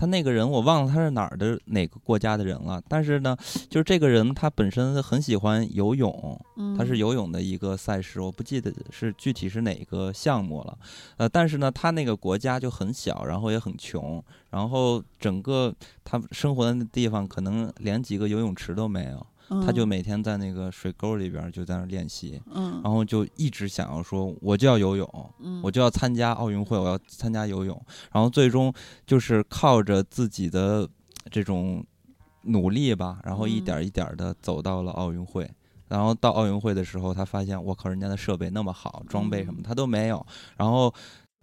他那个人我忘了他是哪儿的哪个国家的人了，但是呢，就是这个人他本身很喜欢游泳，嗯，他是游泳的一个赛事，我不记得是具体是哪个项目了，呃，但是呢，他那个国家就很小，然后也很穷，然后整个他生活的那地方可能连几个游泳池都没有，他就嗯每天在那个水沟里边儿就在那儿练习，嗯然后就一直想要说我就要游泳，嗯我就要参加奥运会，我要参加游泳，然后最终就是靠着自己的这种努力吧，然后一嗯点儿一点的走到了奥运会。然后到奥运会的时候，他发现我靠，人家的设备那么好，装备什么嗯他都没有。然后，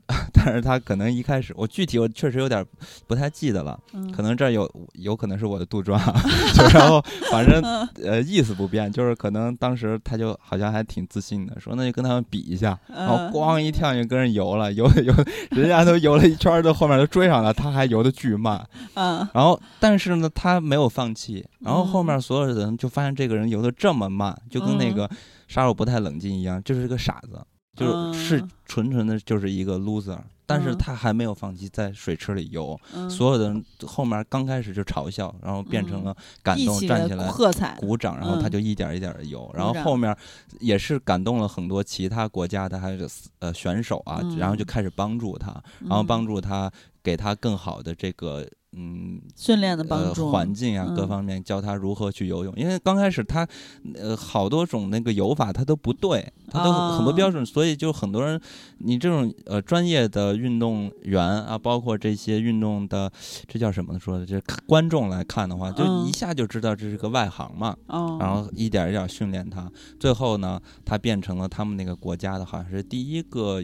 但是他可能一开始，我具体我确实有点不太记得了，嗯。可能这儿有有可能是我的杜撰，就然后反正呃意思不变，就是可能当时他就好像还挺自信的，说那就跟他们比一下，然后嗯咣一跳就跟人游了，游游，人家都游了一圈儿，到后面都追上了，他还游的巨慢。嗯。然后但是呢，他没有放弃，然后后嗯。面所有的人就发现这个人游的这么慢，就跟那嗯。个杀手不太冷静一样，就是个傻子，就是是嗯纯纯的就是一个 loser，但是嗯。他还没有放弃在水池里游。嗯。所有的人后面刚开始就嘲笑，然后变成嗯。了感动，站起来喝彩，鼓掌，然后他嗯就一点儿一点的游，然后后面也是感动了很多其他国家的还有呃选手啊，然后就嗯。开始帮助他，然后帮助助他，给他更好的这个嗯训练的帮呃助环境啊各嗯方面，教他如何去游泳，因为刚开始他呃好多种那个游法他都不对，他都很不啊标准，所以就很多人你这种呃专业的运动员啊，包括这些运动的这叫什么说的，这看观众来看的话，就嗯一下就知道这是个外行嘛。哦，然后一点一点训练他，最后呢，他变成了他们那个国家的好像是第一个。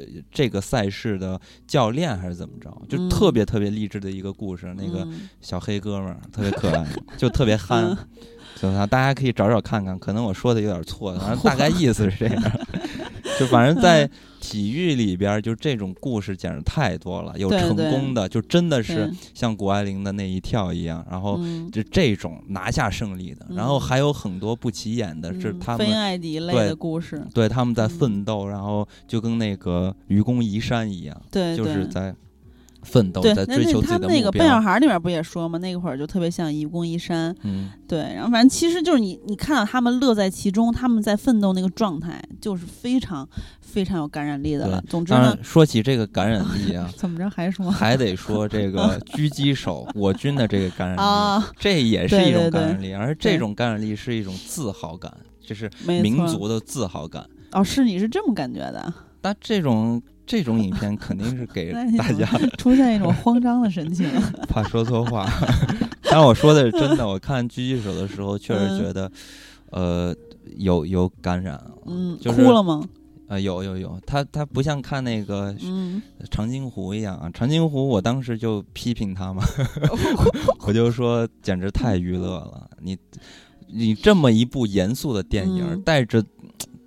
呃，这个赛事的教练还是怎么着，就嗯特别特别励志的一个故事。那个嗯小黑哥们儿特别可爱，就特别憨嗯，就他大家可以找找看看，可能我说的有点错，反正大概 意思是这样。就反正在嗯体育里边儿，就这种故事简直太多了，有成功的，就真的是像谷爱凌的那一跳一样，然后嗯。就这种拿下胜利的，然后嗯还有很多不起眼的，是他们艾迪类对的故事，对他们在嗯。奋斗，然后就跟那个愚公移山一样，对，就是在奋斗，在追求自那他们那己的目个笨小标。孩里面不也说吗？那会儿就特别像愚公移山，嗯，对，然后反正其实就是你你看到他们乐在其中，他们在奋斗那个状态，就是非常非常有感染力的了。总之呢说起这个感染力啊，怎么着还说还得说这个狙击手我军的这个感染力，啊？这也是一种感染力，而对这种感染力是一种自豪感，就是民族的自豪感。哦，是你是这么感觉的？那这种这种影片肯定是给 大家 出现一种慌张的神情。怕说错话，但是我说的是真的。我看狙击手的时候，确实嗯觉得，呃，有有感染啊，嗯，就是哭了吗？呃，有有有，他他不像看那个嗯，长津湖一样啊，长津湖我当时就批评他嘛，我就说简直太娱乐了，你你这么一部严肃的电影，嗯带着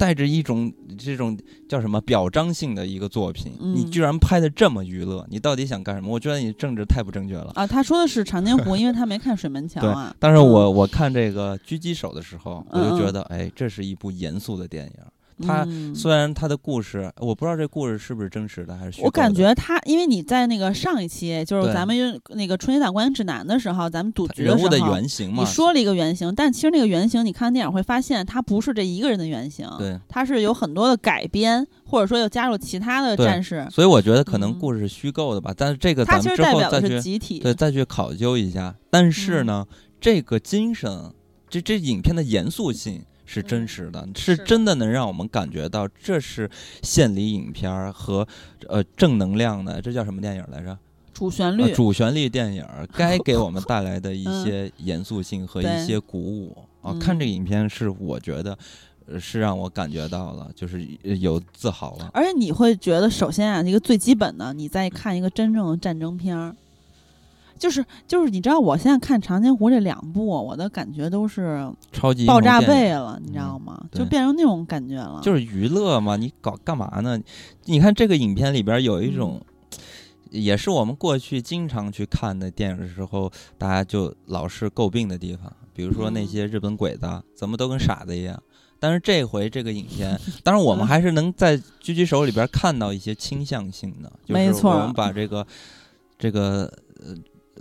带着一种这种叫什么表彰性的一个作品，你嗯居然拍的这么娱乐，你到底想干什么？我觉得你政治太不正确了。啊，他说的是长津湖，因为他没看水门桥对啊。但是嗯我我看这个狙击手的时候，我就觉得，哎，这是一部严肃的电影。他嗯虽然他的故事，我不知道这故事是不是真实的还是虚构的。我感觉他，因为你在那个上一期，就是咱们用那个春节档观影指南的时候，咱们赌局人物的原型嘛，你说了一个原型，但其实那个原型，你看电影会发现，他不是这一个人的原型，对，他是有很多的改编，或者说又加入其他的战士。所以我觉得可能嗯故事是虚构的吧，但是这个它其实咱们之代表的是后再去集体，对再去考究一下。但是嗯呢，这个精神，这这影片的严肃性。是真嗯实的，是真的能让我们感觉到这是献礼影片儿和呃正能量的，这叫什么电影来着？主旋律。呃主旋律电影儿 该给我们带来的一嗯些严肃性和一些鼓舞啊！嗯看这个影片是我觉得，呃是让我感觉到了，就是呃有自豪了。而且你会觉得，首先啊，一个最基本的，你在看一个真正的战争片儿，就是就是，你知道，我现在看《长津湖》这两部，我的感觉都是超级爆炸背了，你知道吗？对就变成那种感觉了。就是娱乐嘛，你搞干嘛呢？你看这个影片里边有一种，也是我们过去经常去看的电影的时候，大家就老是诟病的地方，比如说那嗯些日本鬼子怎么都跟傻子一样。但是这回这个影片，当然我们嗯还是能在狙击手里边看到一些倾向性的，就是没错我们把这个这个呃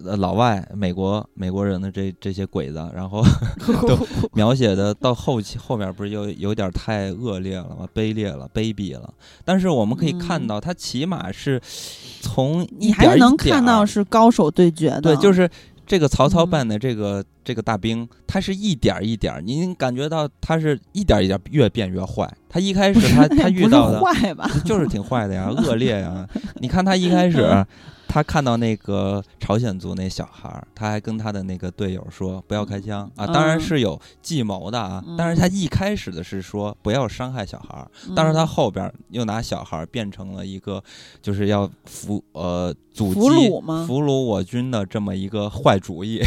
呃老外美国美国人的这这些鬼子，然后 都 描写的到后期后面不是有有点太恶劣了吗？卑劣了，卑鄙了。但是我们可以看到，他起码是从一你还能看到是高手对决的。对，就是这个曹操嗯扮的这个、这个大兵，他是一点儿一点儿，您感觉到他是一点儿一点儿越变越坏。他一开始他 他遇到的坏吧？就是挺坏的呀，恶劣呀。你看他一开始，他看到那个朝鲜族那小孩儿，他还跟他的那个队友说不要开枪啊，当然嗯是有计谋的啊。嗯但是他一开始的是说不要伤害小孩儿，但是他嗯后边儿又拿小孩儿变成了一个就是要俘呃阻俘击俘虏我军的这么一个坏主意。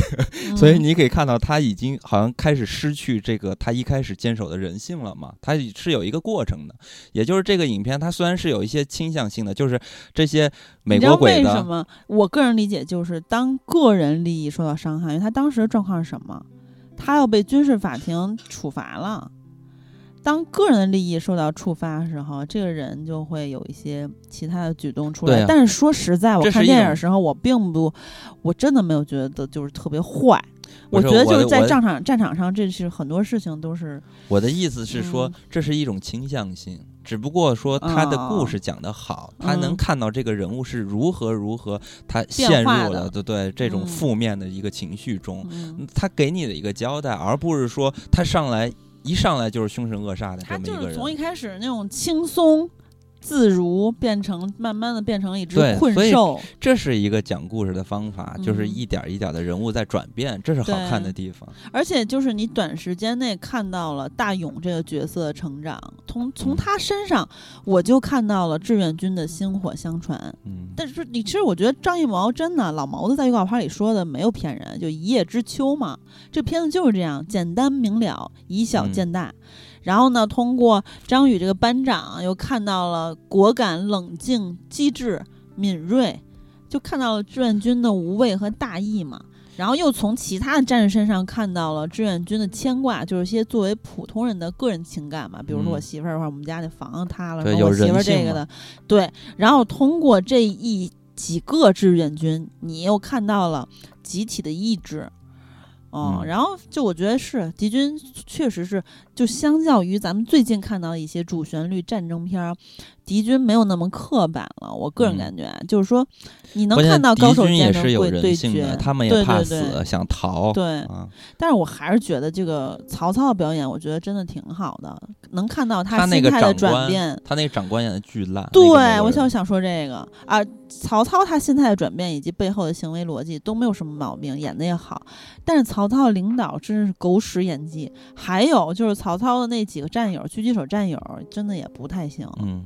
嗯 所以你可以看到，他已经好像开始失去这个他一开始坚守的人性了嘛。他是有一个过程的，也就是这个影片，它虽然是有一些倾向性的，就是这些美国鬼子，么？我个人理解就是，当个人利益受到伤害，因为他当时的状况是什么？他要被军事法庭处罚了。当个人的利益受到触发的时候，这个人就会有一些其他的举动出来。啊但是说实在，我看电影的时候，我并不，我真的没有觉得就是特别坏。我觉得就是在战场战场上，这是很多事情都是我的意思是说嗯，这是一种倾向性，只不过说他的故哦事讲得好，他能嗯看到这个人物是如何如何，他陷入了对对这种嗯。负面的一个情绪中，嗯，他给你的一个交代，而不是说他上来一上来就是凶神恶煞的这么一个人。就是从一开始那种轻松自如，变成慢慢的变成了一只困兽。这是一个讲故事的方法，就是嗯一点儿一点儿的人物在转变，这是好看的地方。而且就是你短时间内看到了大勇这个角色的成长，从从嗯他身上我就看到了志愿军的薪火相传。嗯，但是你其实我觉得张艺谋真的老毛子在预告片里说的没有骗人，就一叶知秋嘛，这片子就是这样简单明了，以小嗯见大。然后呢，通过张宇这个班长，又看到了果敢、冷静、机智、敏锐，就看到了志愿军的无畏和大义嘛。然后又从其他的战士身上看到了志愿军的牵挂，就是一些作为普通人的个人情感嘛。比如说我嗯媳妇儿的话，我们家那房子塌了，然后我媳妇儿这个的，对。然后通过这一几个志愿军，你又看到了集体的意志。嗯，嗯。然后就我觉得是敌军确实是，就相较于咱们最近看到的一些主旋律战争片儿，敌军没有那么刻板了。我个人嗯感觉啊，就是说你能看到高手也是有会对决人性的，，他们也对怕对对死，想逃。对，啊，但是我还是觉得这个曹操的表演，我觉得真的挺好的，能看到他心态的转变。他那个长官演的巨烂。对，我就想说这个啊，曹操他心态的转变以及背后的行为逻辑都没有什么毛病，演的也好。但是曹操的领导真是狗屎演技，还有就是曹操的那几个战友，狙击手战友真的也不太行。嗯，嗯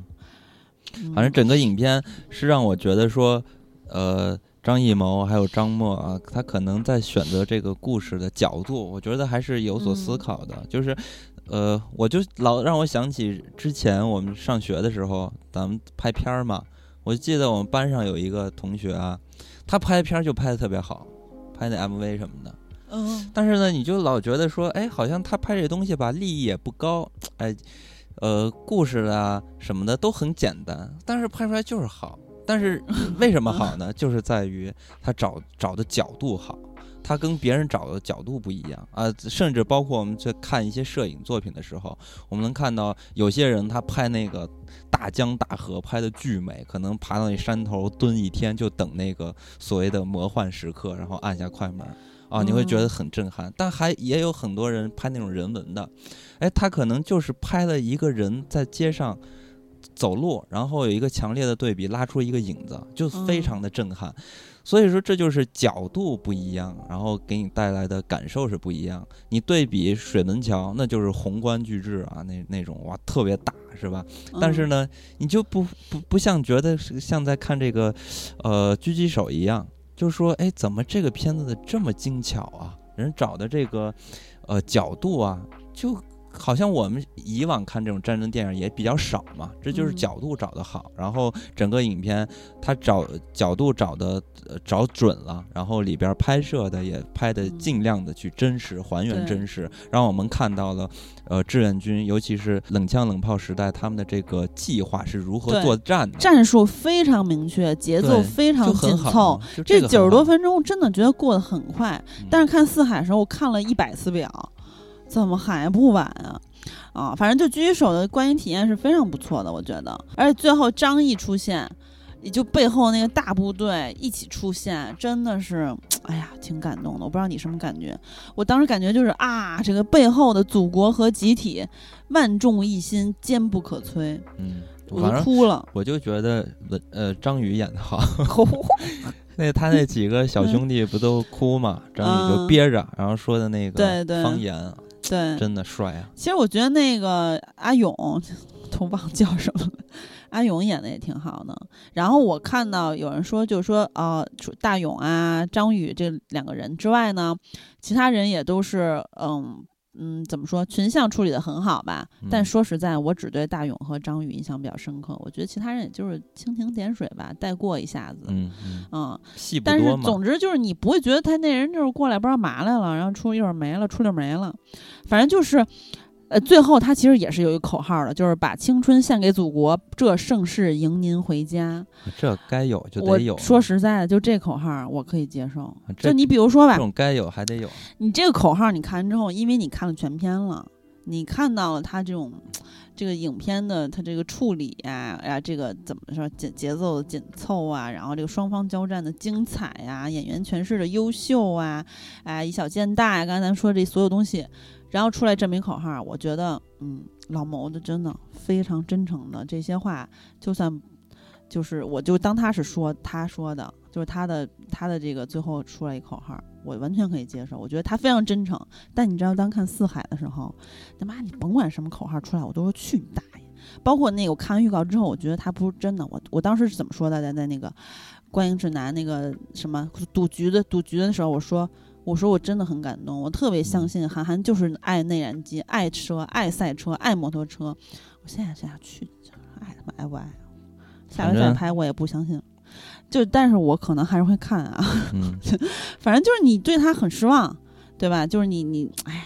反正整个影片是让我觉得说，呃，张艺谋还有张默啊，他可能在选择这个故事的角度，我觉得还是有所思嗯考的。就是，呃，我就老让我想起之前我们上学的时候，咱们拍片儿嘛，我记得我们班上有一个同学啊，他拍片儿就拍的特别好，拍那 MV 什么的。嗯但是呢，你就老觉得说，哎，好像他拍这东西吧，利益也不高，哎，呃，故事啊什么的都很简单，但是拍出来就是好。但是为什么好呢？就是在于他找找的角度好，他跟别人找的角度不一样啊。甚至包括我们在看一些摄影作品的时候，我们能看到有些人他拍那个大江大河拍的巨美，可能爬到那山头蹲一天，就等那个所谓的魔幻时刻，然后按下快门。啊，你会觉得很震撼，但还也有很多人拍那种人文的，哎，他可能就是拍了一个人在街上走路，然后有一个强烈的对比，拉出一个影子，就非嗯常的震撼。所以说这就是角度不一样，然后给你带来的感受是不一样。你对比水门桥，那就是宏观巨制啊，那那种哇特别大，是吧？但是嗯呢，你就不不不像觉得是像在看这个，呃，狙击手一样，就是说，哎，怎么这个片子的这么精巧啊？人找的这个，呃，角度啊，就好像我们以往看这种战争电影也比较少嘛，这就是嗯。角度找得好，然后整个影片它找角度找的、呃、找准了，然后里边拍摄的也拍的嗯尽量的去真实还原真实，让我们看到了呃志愿军，尤其是冷枪冷炮时代他们的这个计划是如何作战的，战术非常明确，节奏非常紧凑这九十多，分钟真的觉得过得很快，嗯。但是看四海的时候，我看了一百次表，怎么还不晚啊？啊，反正就狙击手的观影体验是非常不错的，我觉得。而且最后张译出现，也就背后那个大部队一起出现，真的是，哎呀，挺感动的。我不知道你什么感觉，我当时感觉就是啊，这个背后的祖国和集体，万众一心，坚不可摧，嗯，我哭了。我就觉得文呃张宇演的好，那他那几个小兄弟不都哭嘛？张宇就嗯憋着，然后说的那个方言真的帅啊！其实我觉得那个阿勇，都忘叫什么了，阿勇演的也挺好的。然后我看到有人说，就是说，呃，除大勇啊、张宇这两个人之外呢，其他人也都是，嗯嗯，怎么说，群像处理的很好吧。但嗯说实在，我只对大勇和张宇印象比较深刻。我觉得其他人也就是蜻蜓点水吧，带过一下子。嗯嗯，嗯，戏不但是，总之就是你不会觉得他那人就是过来不知道嘛来了，然后出一会儿没了，出溜没了，反正就是，呃，最后他其实也是有一个口号的，就是把青春献给祖国，这盛世迎您回家。这该有就得有，说实在的，就这口号我可以接受。就你比如说吧，这种该有还得有，你这个口号你看完之后，因为你看了全片了，你看到了他这种这个影片的他这个处理呀、呀，这个怎么说节节奏的紧凑啊，然后这个双方交战的精彩呀、演员诠释的优秀啊，哎，以小见大呀，刚才咱说这所有东西，然后出来这么一口号，我觉得嗯，老谋子真的非常真诚的这些话，就算。就是，我就当他是说他说的，就是他的他的这个最后出来一口号，我完全可以接受。我觉得他非常真诚。但你知道，当看四海的时候，他妈你甭管什么口号出来，我都说去你大爷！包括那个我看完预告之后，我觉得他不是真的。我我当时是怎么说的？在在那个观影指南那个什么赌局的赌局的时候，我说我说我真的很感动，我特别相信韩寒就是爱内燃机、爱车、爱赛车、爱摩托车。我现在现在去，爱他妈爱不爱？下回反正再拍我也不相信。就但是我可能还是会看啊。嗯，反正就是你对他很失望，对吧？就是你你哎呀，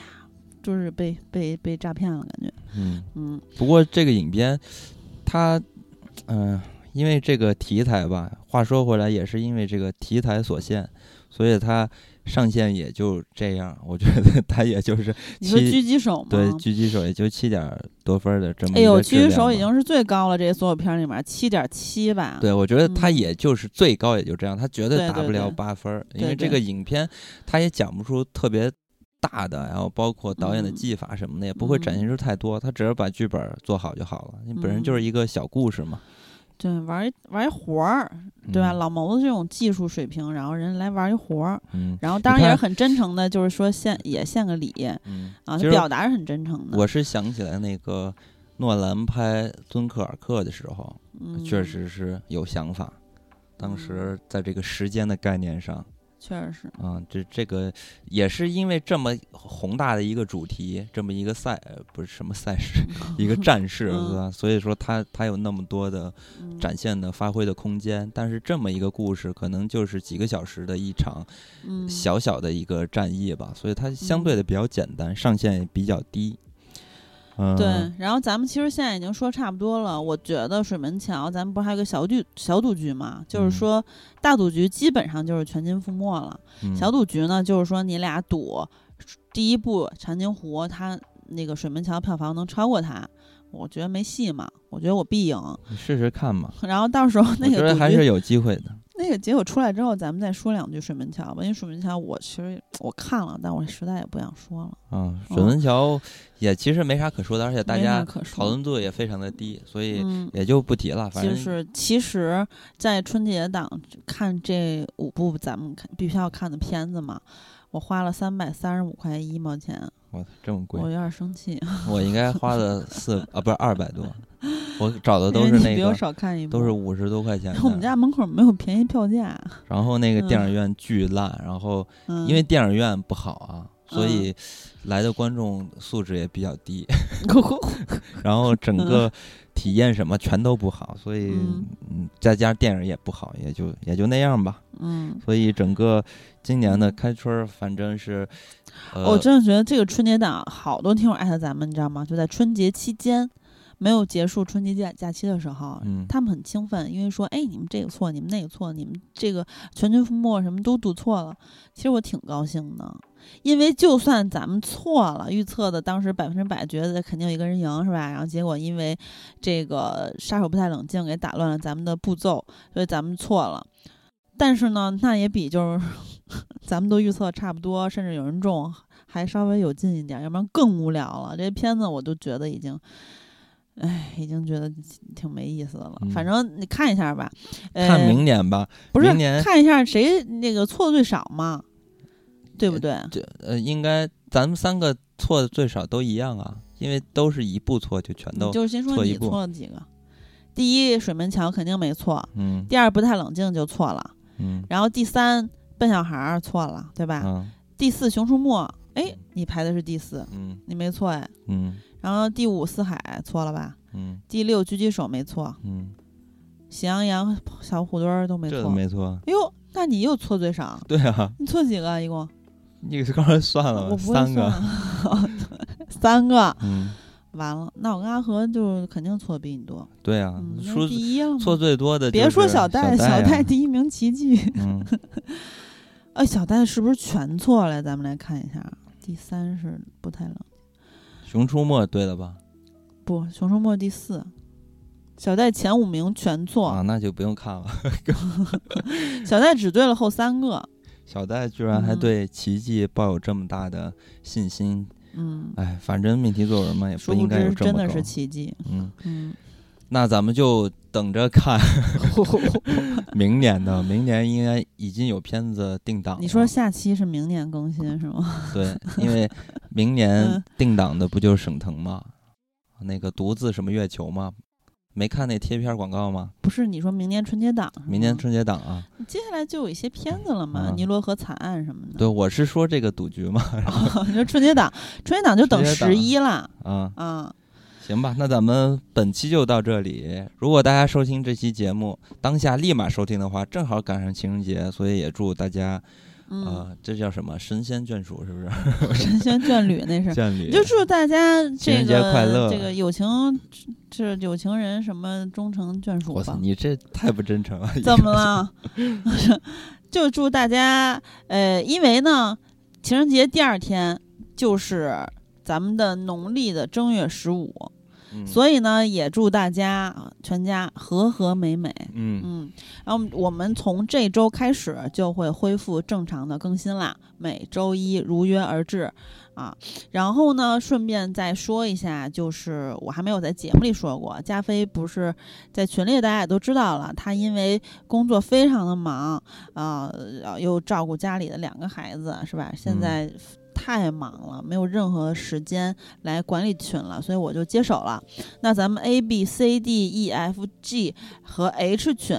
就是被被被诈骗了，感觉。嗯，嗯不过这个影片，他，嗯、因为这个题材吧，话说回来也是因为这个题材所限，所以它上限也就这样。我觉得 他也就是你说狙击手吗？对狙击手也就七点多分的这么哎呦，一个质狙击手已经是最高了，这些所有片里面七点七吧。对，我觉得它嗯也就是最高也就这样，他绝对打不了八分儿，因对为这个影片他也讲不出特别大的，然后包括导演的嗯技法什么的，也不会展现出太多，他只是把剧本做好就好了。你本身就是嗯一个小故事嘛，对，玩一玩一活儿，对吧？嗯老谋子这种技术水平，然后人来玩一活儿，嗯然后当然也是很真诚的，就是说献也献个礼嗯，啊，他实表达是很真诚的。我是想起来那个诺兰拍《敦刻尔克》的时候，嗯，确实是有想法。当时在这个时间的概念上，确实是，啊，这这个也是因为这么宏大的一个主题，这么一个赛呃不是什么赛事，一个战事，嗯是吧？所以说它它有那么多的嗯展现的发挥的空间。但是这么一个故事，可能就是几个小时的一场嗯小小的一个战役吧，所以它相对的比较简单，上限也比较低。嗯，对，然后咱们其实现在已经说差不多了。我觉得水门桥，咱们不是还有个小赌小赌局嘛？就是嗯说大赌局基本上就是全军覆没了。嗯小赌局呢，就是说你俩赌第一部《长津湖》，它那个水门桥票房能超过它，我觉得没戏嘛。我觉得我必赢。你试试看嘛，然后到时候那个我觉得还是有机会的。那个结果出来之后，咱们再说两句水门桥吧。因为水门桥我其实我看了，但我实在也不想说了。啊，水门桥也其实没啥可说的，而且大家讨论度也非常的低，所以嗯，也就不提了。反正就是其实，在春节档看这五部咱们看必须要看的片子嘛，我花了三百三十五块一毛钱，我这么贵我，有点生气。我应该花了 四啊，不是二百多，我找的因都是那个少看一部，都是五十多块钱的。我们家门口没有便宜票价，然后那个电嗯影院巨烂，然后嗯，因为电影院不好啊，所嗯以来的观众素质也比较低 然后整个体验什么全都不好，所以嗯嗯，再加上电影也不好，也就也就那样吧。嗯，所以整个今年的开春儿，反正是，呃，我真的觉得这个春节档好多听友艾特咱们，你知道吗？就在春节期间。没有结束春节假假期的时候，嗯他们很兴奋，因为说，哎，你们这个错，你们那个错，你们这个全军覆没什么都赌错了。其实我挺高兴的，因为就算咱们错了，预测的当时百分之百觉得肯定有一个人赢，是吧？然后结果因为这个杀手不太冷静给打乱了咱们的步骤，所以咱们错了。但是呢，那也比就是 咱们都预测差不多，甚至有人中，还稍微有劲一点，要不然更无聊了。这些片子我都觉得已经。唉，已经觉得挺没意思的了。嗯反正你看一下吧，呃、看明年吧，不是明年看一下谁那个错的最少嘛，对不对？这呃，应该咱们三个错的最少都一样啊，因为都是一步错就全都你就是先说你错了几个。第一，水门桥肯定没错。嗯第二，不太冷静就错了。嗯然后第三，笨小孩儿错了，对吧？嗯第四，熊出没，哎，你排的是第四，嗯你没错哎。嗯然后第五，四海错了吧？嗯第六，狙击手没错，嗯，喜羊羊、小虎墩儿都没这错。没错，哎呦，那你又错最少，对啊，你错几个一共？你刚才算了三个，算，三个。嗯，完了，那我跟阿和就肯定错比你多。对啊嗯，，那输第一了？错最多的别说小说戴，小呀戴第一名奇迹。嗯，哎，小戴是不是全错了？咱们来看一下，第三是不太冷，熊出没对了吧？不，熊出没第四，小戴前五名全错，啊，那就不用看了。小戴只对了后三个。小戴居然还嗯对奇迹抱有这么大的信心，嗯，哎，反正命题作文嘛，也不应该有这么高真的是奇迹。嗯，嗯，那咱们就等着看 明年的，明年应该已经有片子定档了。你说下期是明年更新是吗？对，因为明年嗯定档的不就是沈腾吗？那个独自什么月球吗？没看那贴片广告吗？不是，你说明年春节档？明年春节档啊，接下来就有一些片子了嘛，啊尼罗河惨案什么的。对，我是说这个赌局嘛，哦，你说春节档，春节档就等十一了啊，啊。行吧，那咱们本期就到这里。如果大家收听这期节目，当下立马收听的话，正好赶上情人节，所以也祝大家嗯，啊，这叫什么神仙眷属是不是？神仙眷侣那是。眷侣就祝大家这情人节快乐个这个有情这有情人什么终成眷属我操吧，？你这太不真诚了。怎么了？就祝大家，呃，因为呢，情人节第二天就是咱们的农历的正月十五，嗯？所以呢，也祝大家啊全家和和美美。嗯嗯，然后我们从这周开始就会恢复正常的更新啦，每周一如约而至啊。然后呢，顺便再说一下，就是我还没有在节目里说过，加菲不是在群里大家也都知道了，他因为工作非常的忙啊、呃，又照顾家里的两个孩子，是吧？现嗯在。太忙了，没有任何时间来管理群了，所以我就接手了。那咱们 A B C D E F G 和 H 群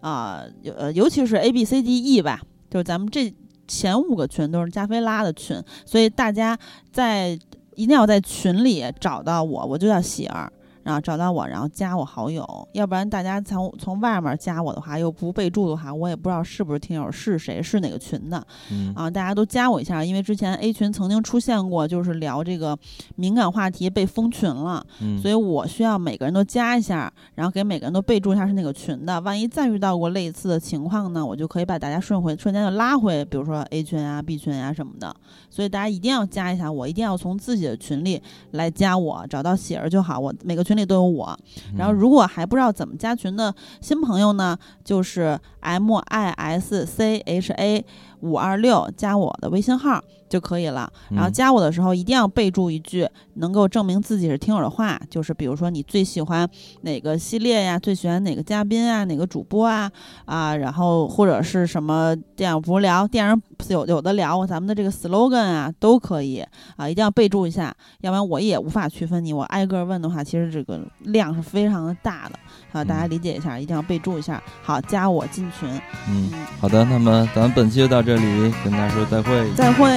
啊，呃尤其是 A B C D E 吧，就是咱们这前五个群都是加菲拉的群，所以大家在一定要在群里找到我，我就叫喜儿。然后找到我，然后加我好友，要不然大家从从外面加我的话，又不备注的话，我也不知道是不是听友，是谁，是哪个群的。嗯啊，大家都加我一下，因为之前 A 群曾经出现过，就是聊这个敏感话题被封群了，嗯，所以我需要每个人都加一下，然后给每个人都备注一下是哪个群的。万一再遇到过类似的情况呢，我就可以把大家顺回瞬间就拉回，比如说 A 群啊、B 群啊什么的。所以大家一定要加一下我，一定要从自己的群里来加我，找到喜儿就好。我每个群里都有我。然后如果还不知道怎么加群的新朋友呢，就是 M I S C H A 五二六加我的微信号就可以了。然后嗯加我的时候一定要备注一句能够证明自己是听友的话，就是比如说你最喜欢哪个系列呀，最喜欢哪个嘉宾啊，哪个主播啊啊，然后或者是什么电影不无聊，电影有有的聊，咱们的这个 slogan 啊都可以啊，一定要备注一下，要不然我也无法区分你。我挨个问的话，其实这个量是非常的大的啊，大家嗯理解一下，一定要备注一下。好，加我进群，嗯，嗯，好的，那么咱们本期就到这里，跟大家说再会。再会。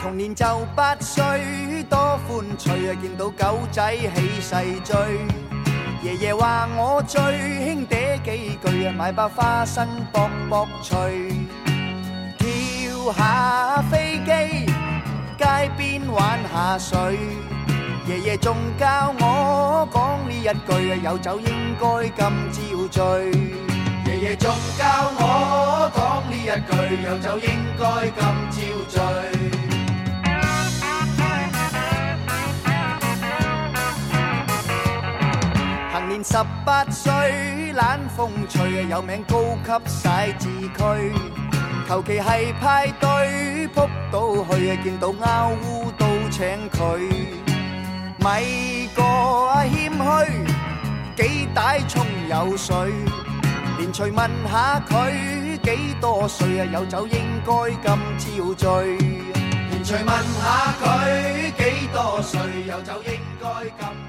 童年就八歲，多歡趣啊！見到狗仔起勢追，爺爺話我最兄嗲幾句啊，買包花生卜卜脆，跳下飛機，街邊玩下水。爺爺仲教我講呢一句，有酒應該今朝醉。爺爺仲教我講呢一句，有酒應該今朝醉。行年十八歲，懶風趣，有名高級寫字區。求其係派對，撲到去见，到拗烏都請佢。咪个谦虚，几大葱有水，连随问下佢几多岁啊？有酒应该今朝醉，连随问下佢几多岁？有酒应该今。